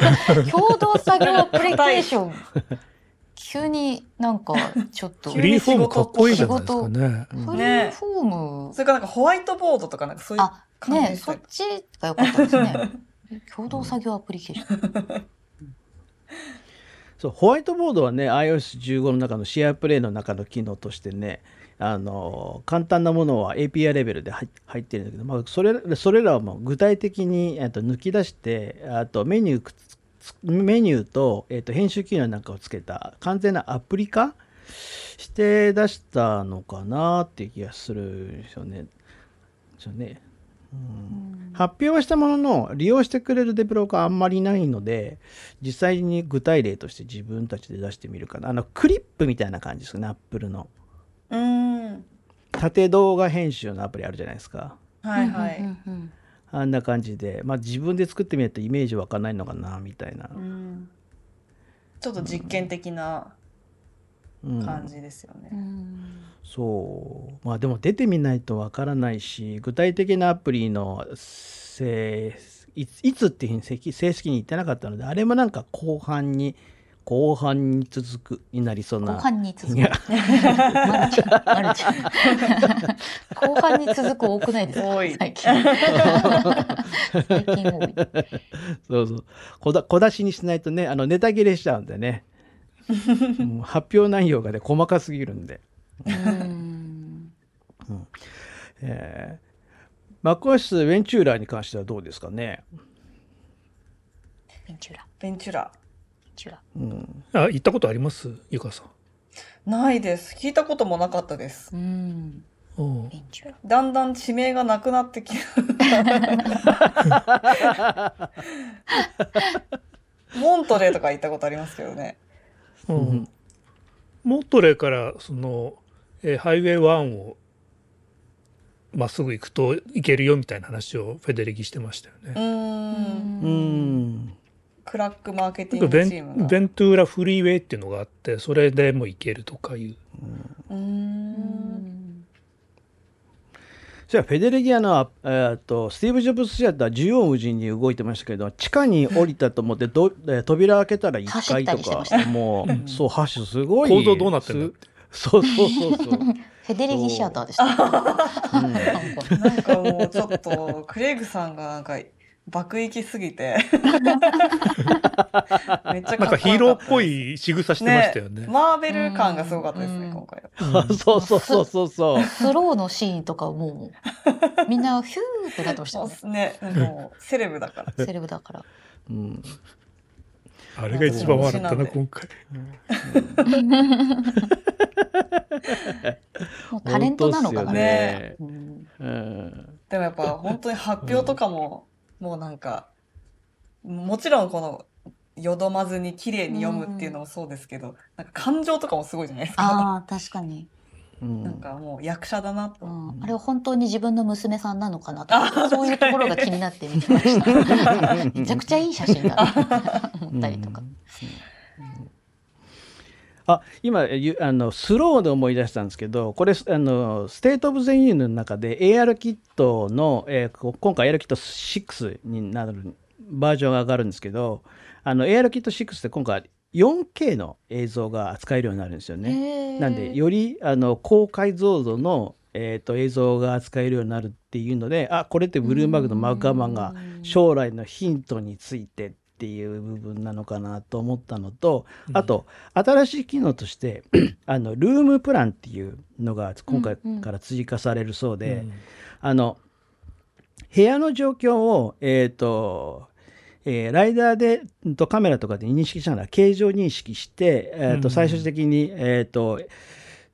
共同作業アプリケーション。急になんかちょっと。フリーフォームかっこいいじゃないですかね。うんフリーフォーム。それからなんかホワイトボードとかなんかそういうあ、ね感じでしたそっちが良かったですね。共同作業アプリケーション。そうホワイトボードはね iOS15 の中のシェアプレイの中の機能としてねあの簡単なものは API レベルで入ってるんだけど、まあ、それそれらはもう具体的に、と、抜き出してあとメニューメニューと,、えっと編集機能なんかをつけた完全なアプリ化して出したのかなっていう気がするんですよね。ですよね発表はしたものの利用してくれるデベロッパーあんまりいないので実際に具体例として自分たちで出してみるかな。あのクリップみたいな感じですねアップルの。うん。縦動画編集のアプリあるじゃないですか。はいはい。うんうんうんあんな感じで。まあ自分で作ってみるとイメージ湧かないのかなみたいな、うん。ちょっと実験的な。うん感じですよね。うん。そう。まあでも出てみないとわからないし具体的なアプリのせいついつっていうふうに正正式に言ってなかったのであれもなんか後半に後半に続くになりそうな。後半に続く。後半に続く多くないですか？多い。最近。最近多い。そうそう。小だ小出しにしないとねあのネタ切れしちゃうんでねもう発表内容がね細かすぎるんで、うん。えー、マクオス・ベンチューラーに関してはどうですかね、ベンチュラ。ベンチュラ。ベンチュラ。うん、あ、行ったことあります？ゆかさん。ないです。聞いたこともなかったです。うん。うんベンチュラ。だんだん地名がなくなってき モントレーとか行ったことありますけどね。うんモントレーからその、えーハイウェイ1をまっすぐ行くと行けるよみたいな話をフェデリギしてましたよね。うーん。うんクラックマーケティングチームが。ンベントゥーラフリーウェイっていうのがあってそれでも行けるとかいう。うーん。じゃあフェデレギアの、あえーっとスティーブ・ジョブズ氏だったら縦横無尽に動いてましたけど地下に降りたと思ってど、えー扉開けたら1階とか走ったりしてました。もうそうハッシュすごい。構造どうなってんだ？ってすそうそうそうそう、フェデリギシアターでした？うん。なんかもうちょっと、クレイグさんがなんか、爆撃すぎて。めっちゃかっこよかなんかヒーローっぽい仕草してましたよね。マーベル感がすごかったですね、うん今回は。そうそうそうそうそうスローのシーンとかもう、みんなヒューってなってましたよね。ね、もう、セレブだから。セレブだから。うんあれが一番笑ったなうん今回。もうタレントなのかなねうんうんでもやっぱ本当に発表とかも、もうなんか、もちろんこの、よどまずに綺麗に読むっていうのもそうですけど、なんか感情とかもすごいじゃないですか。ああ、確かに。うんなんかもう役者だなと。うん、あれは本当に自分の娘さんなのかなとか、そういうところが気になって見てました。めちゃくちゃいい写真だな思ったりとか。あ今ゆあのスローで思い出したんですけどこれあの State of the Union の中で AR キットの、えーこ今回 AR キット6になるバージョンが上がるんですけどあの AR キット6って今回 4K の映像が扱えるようになるんですよね。なんでよりあの高解像度の、えー、と映像が扱えるようになるっていうのであこれってブルームバーグのマーク・ガーマンが将来のヒントについてっていう部分なのかなと思ったのとあと新しい機能として あのルームプランっていうのが今回から追加されるそうで、うん。あの部屋の状況をえっ、とえーライダーでうんとカメラとかで認識しながら形状認識して、えーとうん。最終的に、えー、と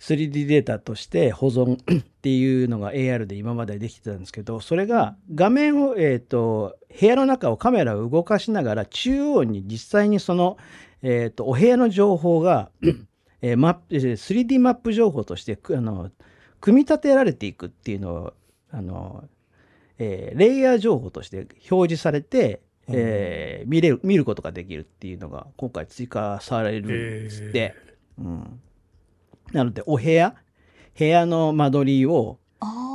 3D データとして保存 っていうのが AR で今までできてたんですけどそれが画面を、えー、と部屋の中をカメラを動かしながら中央に実際にその、えー、とお部屋の情報が、えーマップえー 3D マップ情報としてくあの組み立てられていくっていうのをあの、えーレイヤー情報として表示されて、えー見れる見ることができるっていうのが今回追加されるんですって。うん、なのでお部屋？部屋の間取りを、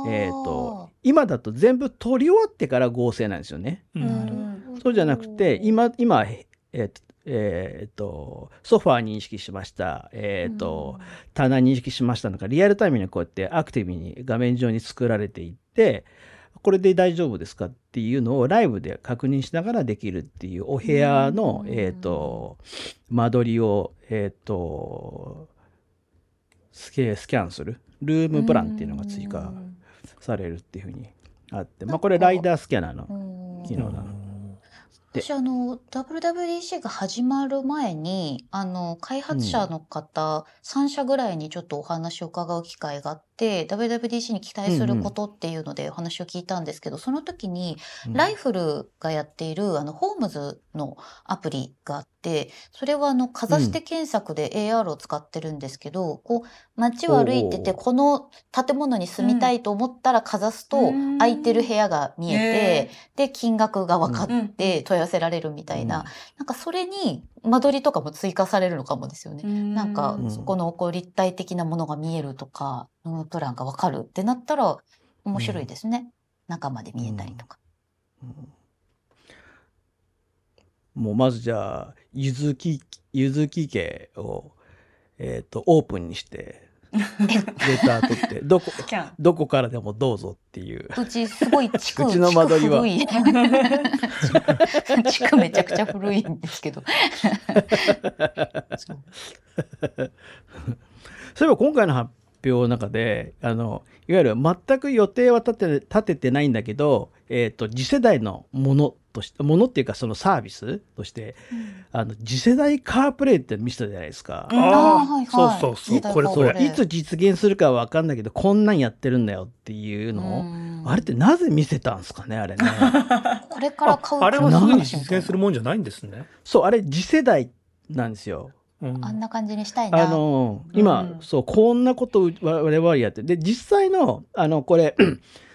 えー、と今だと全部撮り終わってから合成なんですよね。うん。なるほど。そうじゃなくて今今えーとえーとソファー認識しました、えーと棚認識しましたのがリアルタイムにこうやってアクティブに画面上に作られていってこれで大丈夫ですかっていうのをライブで確認しながらできるっていうお部屋の、うん。えー、と間取りを、えー、とスケスキャンする？ルームプランっていうのが追加されるっていうふうにあって、まあ、これライダースキャナーのうん。機能なの。で私あの WWDC が始まる前にあの開発者の方、3社ぐらいにちょっとお話を伺う機会があっ WWDC に期待することっていうのでお話を聞いたんですけど、その時にライフルがやっているあのホームズのアプリがあって、それはあのかざして検索で AR を使ってるんですけど、こう街を歩いててこの建物に住みたいと思ったらかざすとうん。空いてる部屋が見えて、で金額が分かうん。って問い合わせられるみたいな、なんかそれに間取りとかも追加されるのかもですよね。なんかうんそこのこう立体的なものが見えるとか、ルームプランがわかるってなったら面白いですね。中まで見えたりとか。もうまずじゃあ、ゆずき、ゆずき家を、えっ、と、オープンにして、レター取って、どこ。どこからでもどうぞっていう。うちすごい地区、うちの間取りは地区 めちゃくちゃ古いんですけど。そうそういえば今回の発表の中で、あの、いわゆる全く予定は立て立ててないんだけど、えっ、と、次世代のものとして、ものっていうかそのサービスとして、あの、次世代カープレイって見せたじゃないですか。うん。あーはいはい。そうそうそう。これこれ。そういつ実現するかは分かんないけど、こんなんやってるんだよっていうのを、うん。あれってなぜ見せたんですかね、あれね。これから買うああれはすぐに実現するもんじゃないんですね。そう、あれ次世代なんですよ。うん。あんな感じにしたいな。あの今、うん。そうこんなことを我々やって。で実際のあのこれ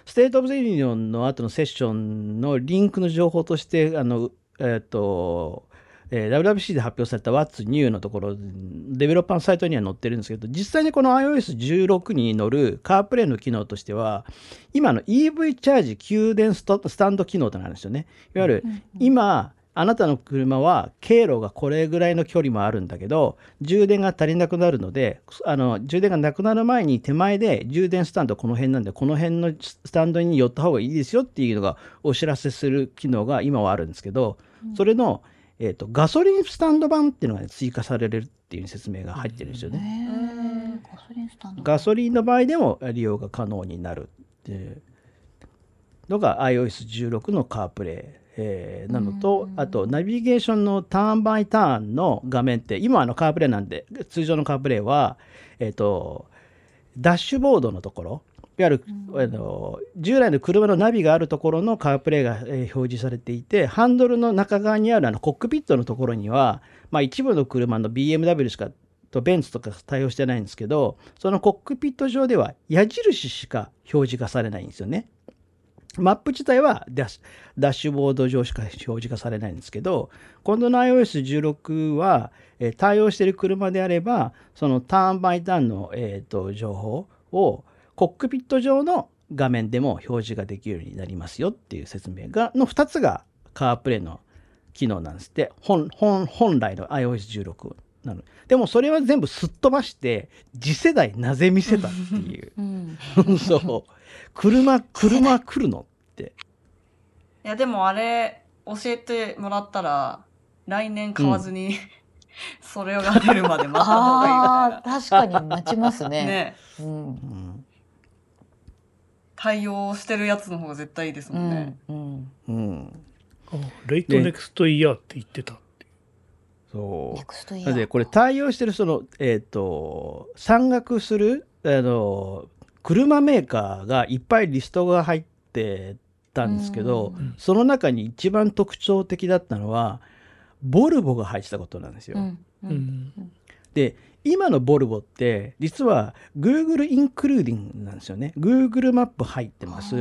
State of the Union の後のセッションのリンクの情報としてあのえっ、とえー WWC で発表された What's New のところデベロッパーのサイトには載ってるんですけど実際にこの iOS16 に載るカープレイの機能としては今の EV チャージ給電ストスタンド機能となるんですよね。いわゆる今あなたの車は経路がこれぐらいの距離もあるんだけど充電が足りなくなるのであの充電がなくなる前に手前で充電スタンドこの辺なんでこの辺のスタンドに寄った方がいいですよっていうのがお知らせする機能が今はあるんですけどそれの、えー、とガソリンスタンド版っていうのが、ね、追加されるっていう説明が入ってるんですよね。ガソリンスタンド。ガソリンの場合でも利用が可能になるっていうのが iOS16 のカープレイ、えーなのとうんあとナビゲーションのターンバイターンの画面って今あのカープレイなんで通常のカープレイは、えっとダッシュボードのところいわゆる、あの従来の車のナビがあるところのカープレイが、えー表示されていてハンドルの中側にあるあのコックピットのところには、まあ、一部の車の BMW しかとベンツとか対応してないんですけどそのコックピット上では矢印しか表示がされないんですよね。マップ自体はダッシュダッシュボード上しか表示がされないんですけど今度の iOS16 は、えー対応している車であればそのターンバイターンの、えーと情報をコックピット上の画面でも表示ができるようになりますよっていう説明がの2つがカープレイの機能なんですって。本本本来の iOS16 なの。でもそれは全部すっ飛ばして次世代なぜ見せたっていう。うん。そう車車来るのっていや、でもあれ、教えてもらったら、来年買わずに、それが出るまで待った方がいい確かに待ちますな。ね。ね。うん。うん対応してるやつの方が絶対いいですうもんねん。。うん。うんあレイトネクストイヤーって言ってた。そうネクストイヤー。なのでこれ対応してるそのえっ、と山岳するあの車メーカーがいっぱいリストが入ってたんですけど、うんその中に一番特徴的だったのはボルボが入ってたことなんですよ。うん。う。うんん。で今のボルボって実は Google インクルーディングなんですよね。Google マップ入ってます。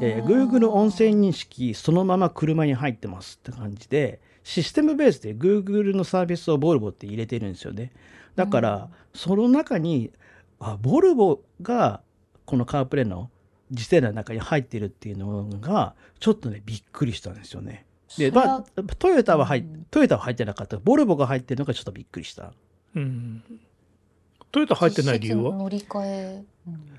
えー Google 音声認識そのまま車に入ってますって感じでシステムベースで Google のサービスをボルボって入れてるんですよねだから、その中にあボルボがこのカープレイの次世代の中に入ってるっていうのがちょっとねびっくりしたんですよね。でまあトヨタは入トヨタは入ってなかった。ボルボが入ってるのがちょっとびっくりした。うん。トヨタ入ってない理由は？実質乗り換え。うん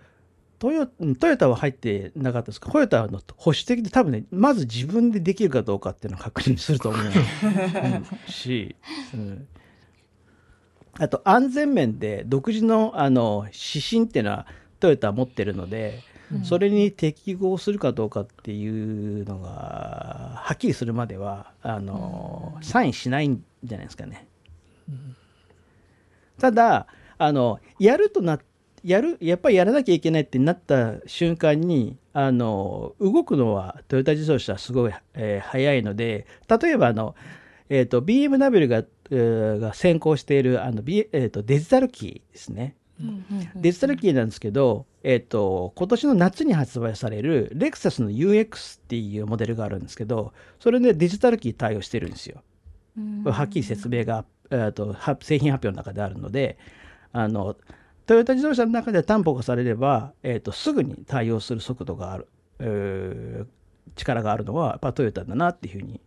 トヨうんトヨタは入ってなかったですか？トヨタの保守的で多分ねまず自分でできるかどうかっていうのを確認すると思う うん。し、うん。あと安全面で独自のあの指針っていうのはトヨタは持ってるので、うん。それに適合するかどうかっていうのがはっきりするまではあの、サインしないんじゃないですかね。ただあのやるとなやるやっぱりやらなきゃいけないってなった瞬間にあの動くのはトヨタ自動車はすごい、えー早いので例えばあの、えー、と BMW が,、えーが先行しているあの、B えー、とデジタルキーですねデジタルキーなんですけど、えっ、と、今年の夏に発売されるレクサスの UX っていうモデルがあるんですけど、それでデジタルキー対応してるんですよ。はっきり説明が、えー、とは製品発表の中であるので、あの、トヨタ自動車の中で担保がされれば、えっ、と、すぐに対応する速度がある、えー力があるのは、やっぱトヨタだなっていうふうに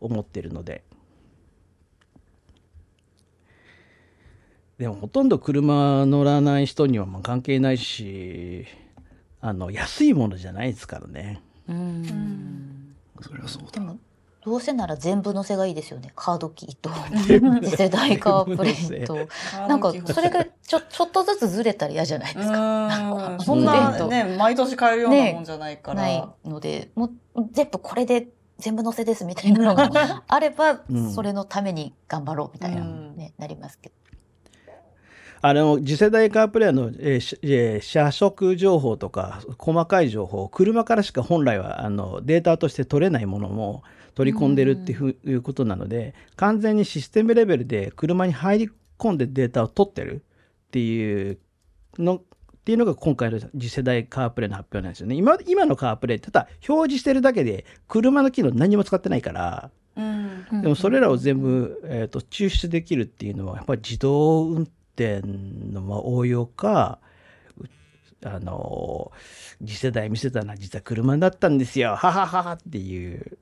思ってるので。でもほとんど車乗らない人にはまあ関係ないしあの安いものじゃないですからね。うん。そりゃそうだでもどうせなら全部載せがいいですよね。カードキーと次世代カープレート。なんかそれがちょちょっとずつずれたら嫌じゃないですか。うんそんなね毎年買えるようなもんじゃないから、ないのでもう全部これで全部載せですみたいなのが あれば、うん。それのために頑張ろうみたいな、うん。ねなりますけど。あの次世代カープレーの、えーしえー車速情報とか細かい情報車からしか本来はあのデータとして取れないものも取り込んでるっていうことなので完全にシステムレベルで車に入り込んでデータを取ってるっていうのっていうのが今回の次世代カープレーの発表なんですよね。今今のカープレーってただ表示してるだけで車の機能何も使ってないからうん。でもそれらを全部、えー、と抽出できるっていうのはやっぱり自動運転のまあ応用かうあの次世代見せたのは実は車だったんですよ。ははははっていう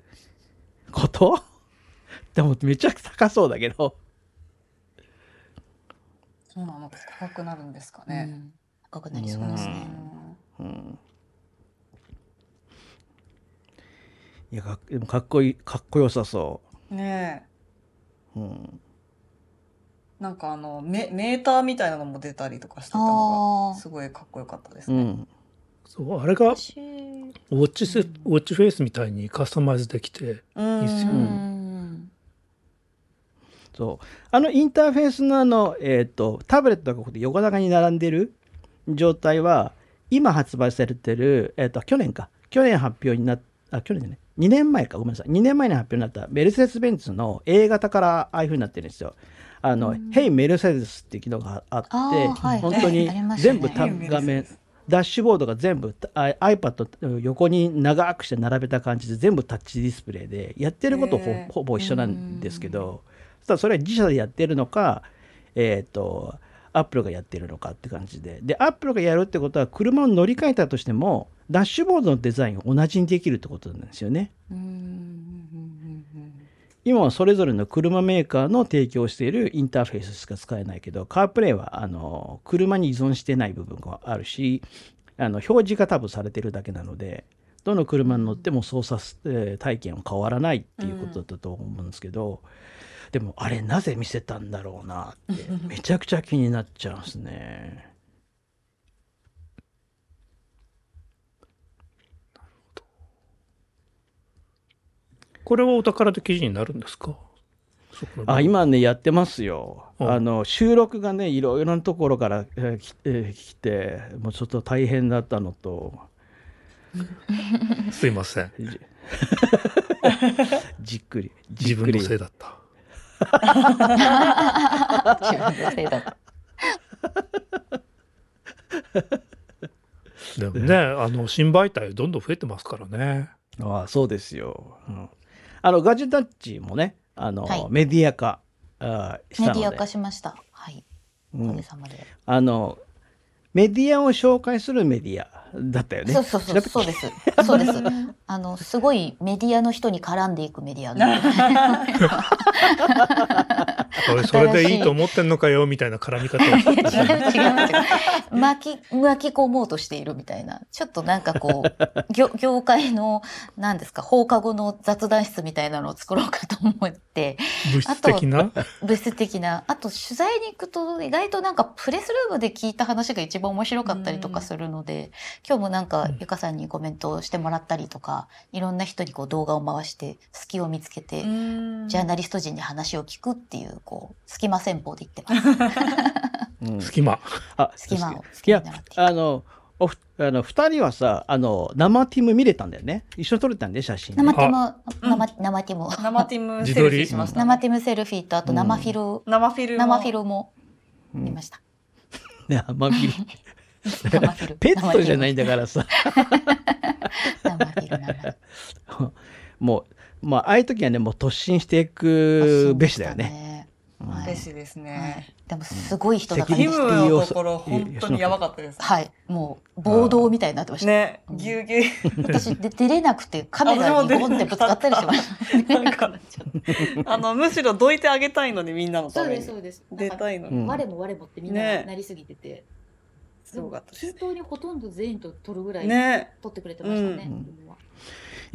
こと？でもめちゃくちゃ高そうだけど。そうなのか高くなるんですかうね、ん。高くなりそうですね。うん。いやかでもかっこいいかっこよさそねえ。う、うん、なんかあのメメーターみたいなのも出たりとかしてたのがすごいかっこよかったですね。うん、そうあれがウ私ォッチセ、ウォッチフェイスみたいにカスタマイズできてうん。いいっすようねん。そう。あのインターフェースのあの、えー、とタブレットがここで横長に並んでる状態は今発売されてる、えー、と去年か。去年発表になっあ去年じゃない。2年前か。ごめんなさい。2年前に発表になったメルセデス・ベンツの A 型からああいう風になってるんですよ。あの、ヘイメルセデスっていう機能があって、はい本当に全部画面ダッシュボードが全部あ iPad 横に長くして並べた感じで全部タッチディスプレイでやってることほ,、ほぼ一緒なんですけどただそれは自社でやってるのかえっ、とアップルがやってるのかって感じで。でアップルがやるってことは車を乗り換えたとしてもダッシュボードのデザインを同じにできるってことなんですよね。うんうんうん今はそれぞれの車メーカーの提供しているインターフェースしか使えないけどカープレイはあの車に依存してない部分があるしあの表示が多分されてるだけなのでどの車に乗っても操作、体験は変わらないっていうことだと思うんですけど、でもあれなぜ見せたんだろうなってめちゃくちゃ気になっちゃうんですね。これはお宝で記事になるんですか？あ今ねやってますよ。うん。あの収録がねいろいろなところから、えーきえー来てもうちょっと大変だったのと。すいません。じ じっくりじ自分っくり。のせいだった。自分のせいだ。でもねあの新媒体どんどん増えてますからね。ああそうですよ、うんあのガジェタッチもねあの、はいメディア化あーしたのでメディア化しました。はい。おうんかげさまで。あのメディアを紹介するメディアだったよねそうそうそう、そうです。そうです。あの、すごいメディアの人に絡んでいくメディアの。それそれでいいと思ってんのかよみたいな絡み方を違う違う違う。巻き、巻き込もうとしているみたいな。ちょっとなんかこう、業業界の、何ですか、放課後の雑談室みたいなのを作ろうかと思って、物質的な？物質的な。あと、取材に行くと、意外となんかプレスルームで聞いた話が一番面白かったりとかするので、今日もなんか、ゆかさんにコメントをしてもらったりとか、いろんな人にこう動画を回して、隙を見つけて、ジャーナリスト陣に話を聞くっていう、こう、隙間戦法で言ってます。うん。隙間。あ隙間をいやあのおふあの2人はさあの生ティム見れたんだよね。一緒に撮れたんで写真。生ティム、うん。生生ティム。生ティムセルフィーしました、生ティムセルフィーと、あと生フィル、生フィルも。生フィルもうん。見ました。ね生ビル。生フィル。ペットじゃないんだからさ。もうまあああいう時はねもう突進していくべしだよね。ね。うんはいですはねい。でもすごい人だか責らティ任ね。ムのところ本当にやばかったですはい。もう暴動みたいになってました。ねうんぎゅうぎゅう私で出れなくてカメラにゴンってぶつかったりしました。あのむしろどいてあげたいのにみんなのたそうですめにそうです。出たいのにうん我も我もってみんなねなりすぎてて、すごかったです中東にほとんど全員と撮るぐらいね撮ってくれてましたね。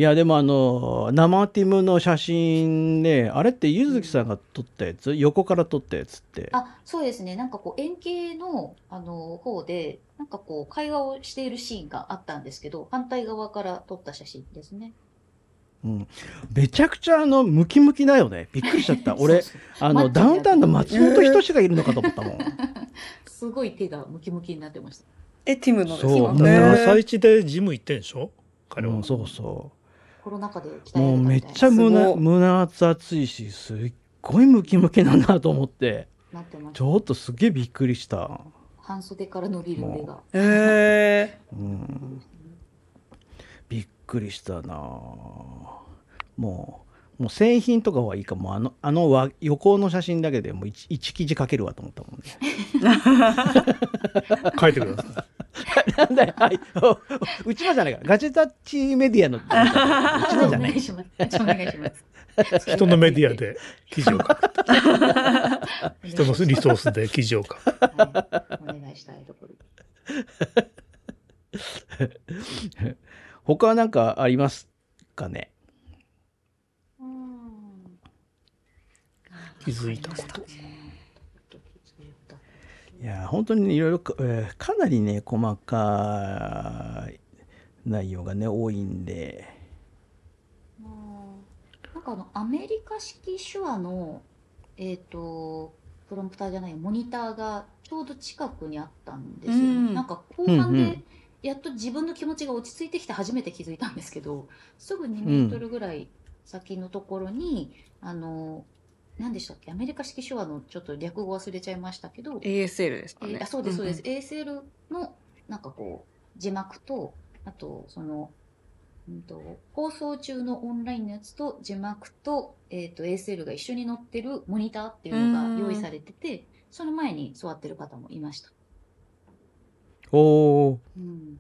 いやでもあの生ティムの写真ねあれってゆずきさんが撮ったやつ？横から撮ったやつって。あそうですね。なんかこう円形のあの方でなんかこう会話をしているシーンがあったんですけど反対側から撮った写真ですね。うん、めちゃくちゃあのムキムキだよね。びっくりしちゃった。俺そうそうあのダウンタウンの松本人志がいるのかと思ったもん。すごい手がムキムキになってました。えティムのですか？そう。だってへー朝一でジム行ってんでしょ？彼は。うん、そうそコロナ禍でもうめっちゃす胸胸熱熱いしすっごいムキムキなんだと思って。ちょっとすげえびっくりした、た。半袖から伸びる腕が。へうん、びっくりしたなもうもう製品とかはいいかもうあのあのわ横の写真だけでもう 1, 一記事書けるわと思ったもんね 書いてください。なんだよ、はい。お うちのじゃないから。ガジェタッチメディアの。うちのじゃないお願い。します。お願いします。人のメディアで記事を書く。人のリソースで記事を書く。はい、お願いしたいところ。他は何かありますかね？気づいたこと。いや、本当にいろいろか、えーかなりね、細かい内容がね、多いんで。なんかあのアメリカ式手話のえっ、とプロンプターじゃないモニターがちょうど近くにあったんですよね。うんなんか後半でうんうんやっと自分の気持ちが落ち着いてきて初めて気づいたんですけど、すぐ2メートルぐらい先のところに、あの何でしたっけ？アメリカ式手話のちょっと略語忘れちゃいましたけど、ASL ですかね。えーあそうですそうです、ASL のなんかこう字幕とあとその、うん、と放送中のオンラインのやつと字幕と,、えー、と ASL が一緒に載ってるモニターっていうのが用意されててその前に座ってる方もいました、おー。うん、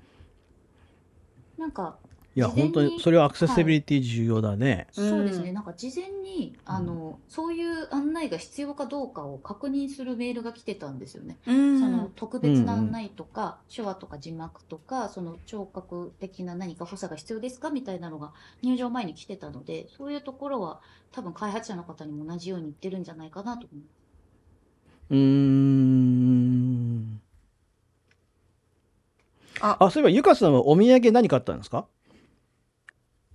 なんかいや、本当に、それはアクセシビリティ重要だね。そうですね、うんなんか事前にあの、そういう案内が必要かどうかを確認するメールが来てたんですよね。うんその特別な案内とか、手話とか字幕とかその聴覚的な何か補佐が必要ですかみたいなのが入場前に来てたのでそういうところは多分開発者の方にも同じように言ってるんじゃないかなと思います。うーん。ああ、そういえば、ゆかさんはお土産何買ったんですか？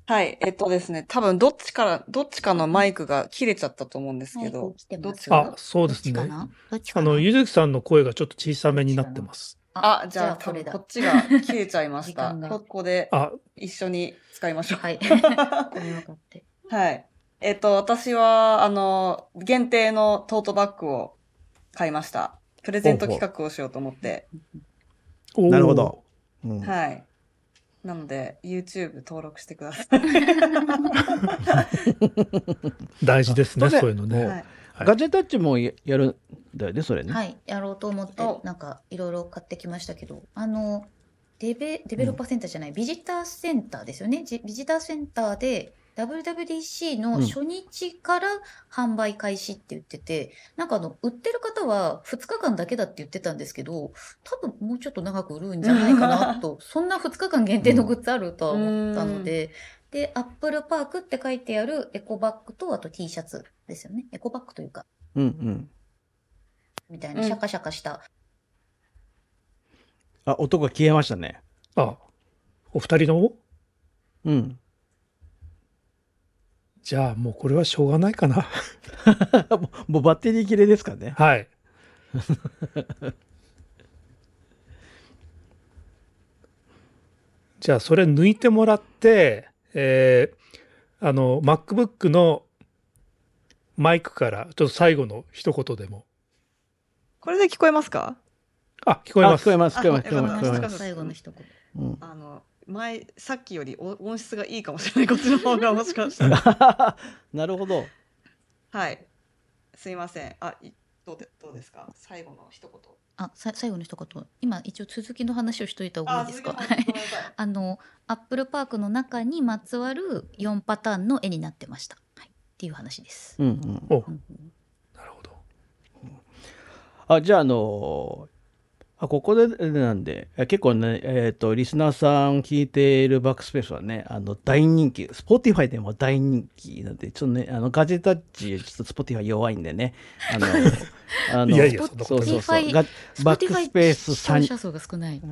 はい、えっとですね、多分どっちから、どっちかのマイクが切れちゃったと思うんですけど、どっちあか、そうですね。あの、ゆずきさんの声がちょっと小さめになってます。あ、じゃあこれだ多分こっちが切れちゃいました。ここであ、一緒に使いましょう。はい はい。えっと、私は、あの、限定のトートバッグを買いました。プレゼント企画をしようと思って。なるほど。うんはい。なので、YouTube 登録してください。大事ですね、あそういうのね。はい。はいガジェタッチもややるんだよね、それね。はいやろうと思っておなんかいろいろ買ってきましたけどあのデベデベロッパーセンターじゃない、ビジターセンターですよねじビジターセンターで WWDC の初日から販売開始って言ってて、なんかあの売ってる方は2日間だけだって言ってたんですけど多分もうちょっと長く売るんじゃないかなとそんな2日間限定のグッズあるとは思ったので、でアップルパークって書いてあるエコバッグとあと T シャツですよね。エコバッグというかうんうん。みたいなシャカシャカした、あ、音が消えましたね。あ、お二人のも？うん。じゃあもうこれはしょうがないかな。も うもうバッテリー切れですかね。はい。じゃあそれ抜いてもらって、えーあの MacBook のマイクからちょっと最後の一言でもこれで聞こえますか？あ聞こえますあ聞こえます、聞こえます。最後の一言。うんあの前さっきよりお音質がいいかもしれないこっちの方がもしかしたら なるほど。はいすいませんあいどうでどうですか？最後の一言あ、さ最後の一言。今一応続きの話をしといた方がいいですか？あの アップルパークの中にまつわる4パターンの絵になってました。はい、っていう話です。うんうん。おうんなるほどあ、じゃあ、あのあここでなんで、え結構ね、えっ、と、リスナーさん聞いている Backspace はね、あの、大人気、 Spotify でも大人気なんで、ちょっとね、あの、ガジェタッチ、ちょっと Spotify 弱いんでね、あの、あのいやいやそうそうそう Backspace さん視聴者数が少ない。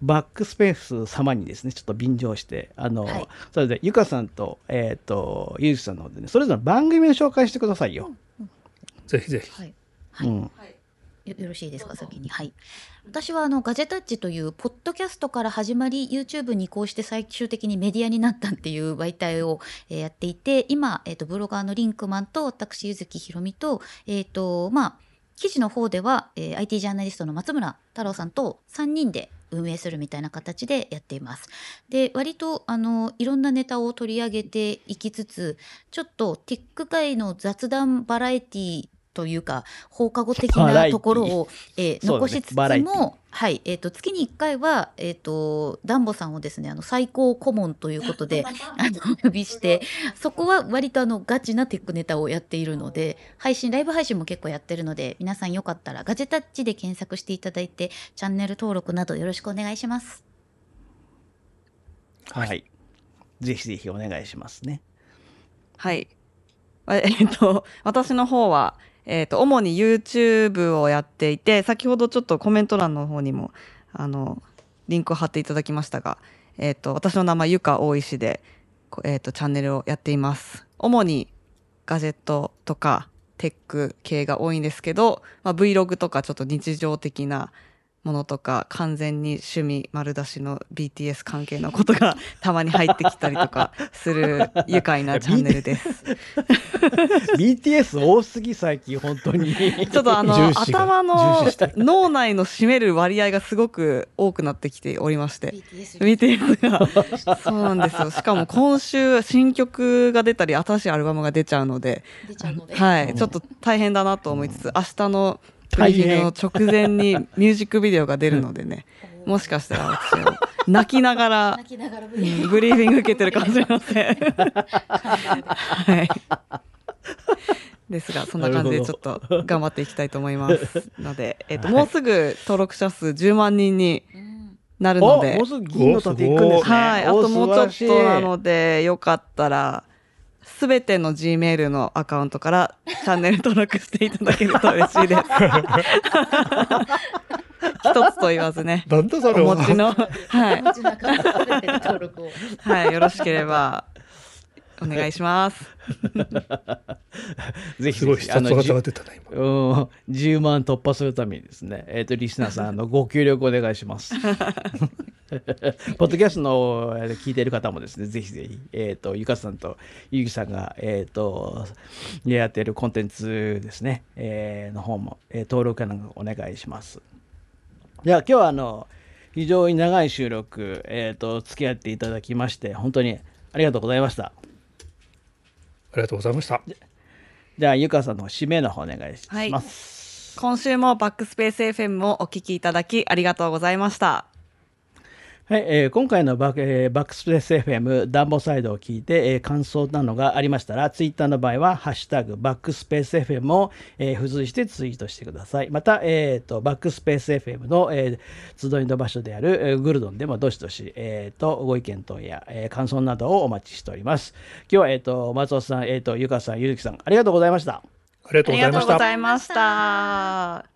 Backspace 様にですね、ちょっと便乗して、あの、はいそれで、ゆかさんと、えっ、と、ゆうきさんの方でね、それぞれ番組を紹介してくださいよ。ぜひぜひはい。はい。うん。はいよよろしいですか？先に。はい。私はあのガジェタッチというポッドキャストから始まり YouTube に移行して最終的にメディアになったっていう媒体を、えーやっていて今、えー、とブロガーのリンクマンと私柚木ひろみとえっ、とまあ記事の方では、えー IT ジャーナリストの松村太郎さんと3人で運営するみたいな形でやっています。で割とあのいろんなネタを取り上げていきつつちょっとテック界の雑談バラエティというか放課後的なところを、えー残しつつも、はいえー、と月に1回は、えー、とダンボさんをですねあの最高顧問ということで あのお呼びしてそこは割とあのガチなテックネタをやっているので配信ライブ配信も結構やってるので皆さんよかったらガジェタッチで検索していただいてチャンネル登録などよろしくお願いします。はい。ぜひぜひお願いしますね。はい。あえっと、私の方は、えっと、主に YouTube をやっていて、先ほどちょっとコメント欄の方にも、あの、リンクを貼っていただきましたが、えっと、私の名前、ゆか大石で、えっと、チャンネルをやっています。主にガジェットとかテック系が多いんですけど、まあ、Vlog とかちょっと日常的なものとか、完全に趣味丸出しの BTS 関係のことがたまに入ってきたりとかする愉快なチャンネルです。BTS 多すぎ、最近、本当に。ちょっとあの頭の脳内の占める割合がすごく多くなってきておりまして。BTS がそうなんですよしかも今週新曲が出たり新しいアルバムが出ちゃうので、出ちゃうので、はい、ちょっと大変だなと思いつつ明日のブリの直前にミュージックビデオが出るのでねもしかしたら私も泣きながらブリーんブリーフィング受けてるかもしれません。はい。ですが、そんな感じでちょっと頑張っていきたいと思います。ので、えっ、と、もうすぐ登録者数10万人になるのでもう、すぐ銀の盾いくんですね。はい。あともうちょっとなので、よかったら、すべての Gmail のアカウントからチャンネル登録していただけると嬉しいです。一つと言わずね、なんだそれはお持ちの、はい。うちのアカウント全ての登録をはい。よろしければ、お願いします。ぜひすごいぜひあの必殺技が出たね今うん10万突破するためにですね、えっ、と、リスナーさん、あの、ご協力お願いします。ポッドキャストのえー聞いている方もですね、ぜひぜひ、えっ、と、ゆかさんとゆきさんが、えっ、と、やっているコンテンツですね、えーの方も、えー登録なんかお願いします。では、今日は、あの、非常に長い収録、えっ、と、付き合っていただきまして、本当にありがとうございました。ありがとうございましたじゃあ、ゆかさんの締めの方お願いしはいます。今週もバックスペース FM をお聞きいただきありがとうございました。はい、えー今回のバック,、えーバックスペース FM ダンボサイドを聞いて、えー感想などがありましたら、ツイッターの場合は、ハッシュタグバックスペース FM を、えー付随してツイートしてください。また、えーと、バックスペース FM の、えー集いの場所である、えーグルドンでもどしどし、えーと、ご意見等や、えー感想などをお待ちしております。今日は、えーと、松尾さん、えーと、ゆかさん、ゆずきさん、ありがとうございました。ありがとうございましたありがとうございました。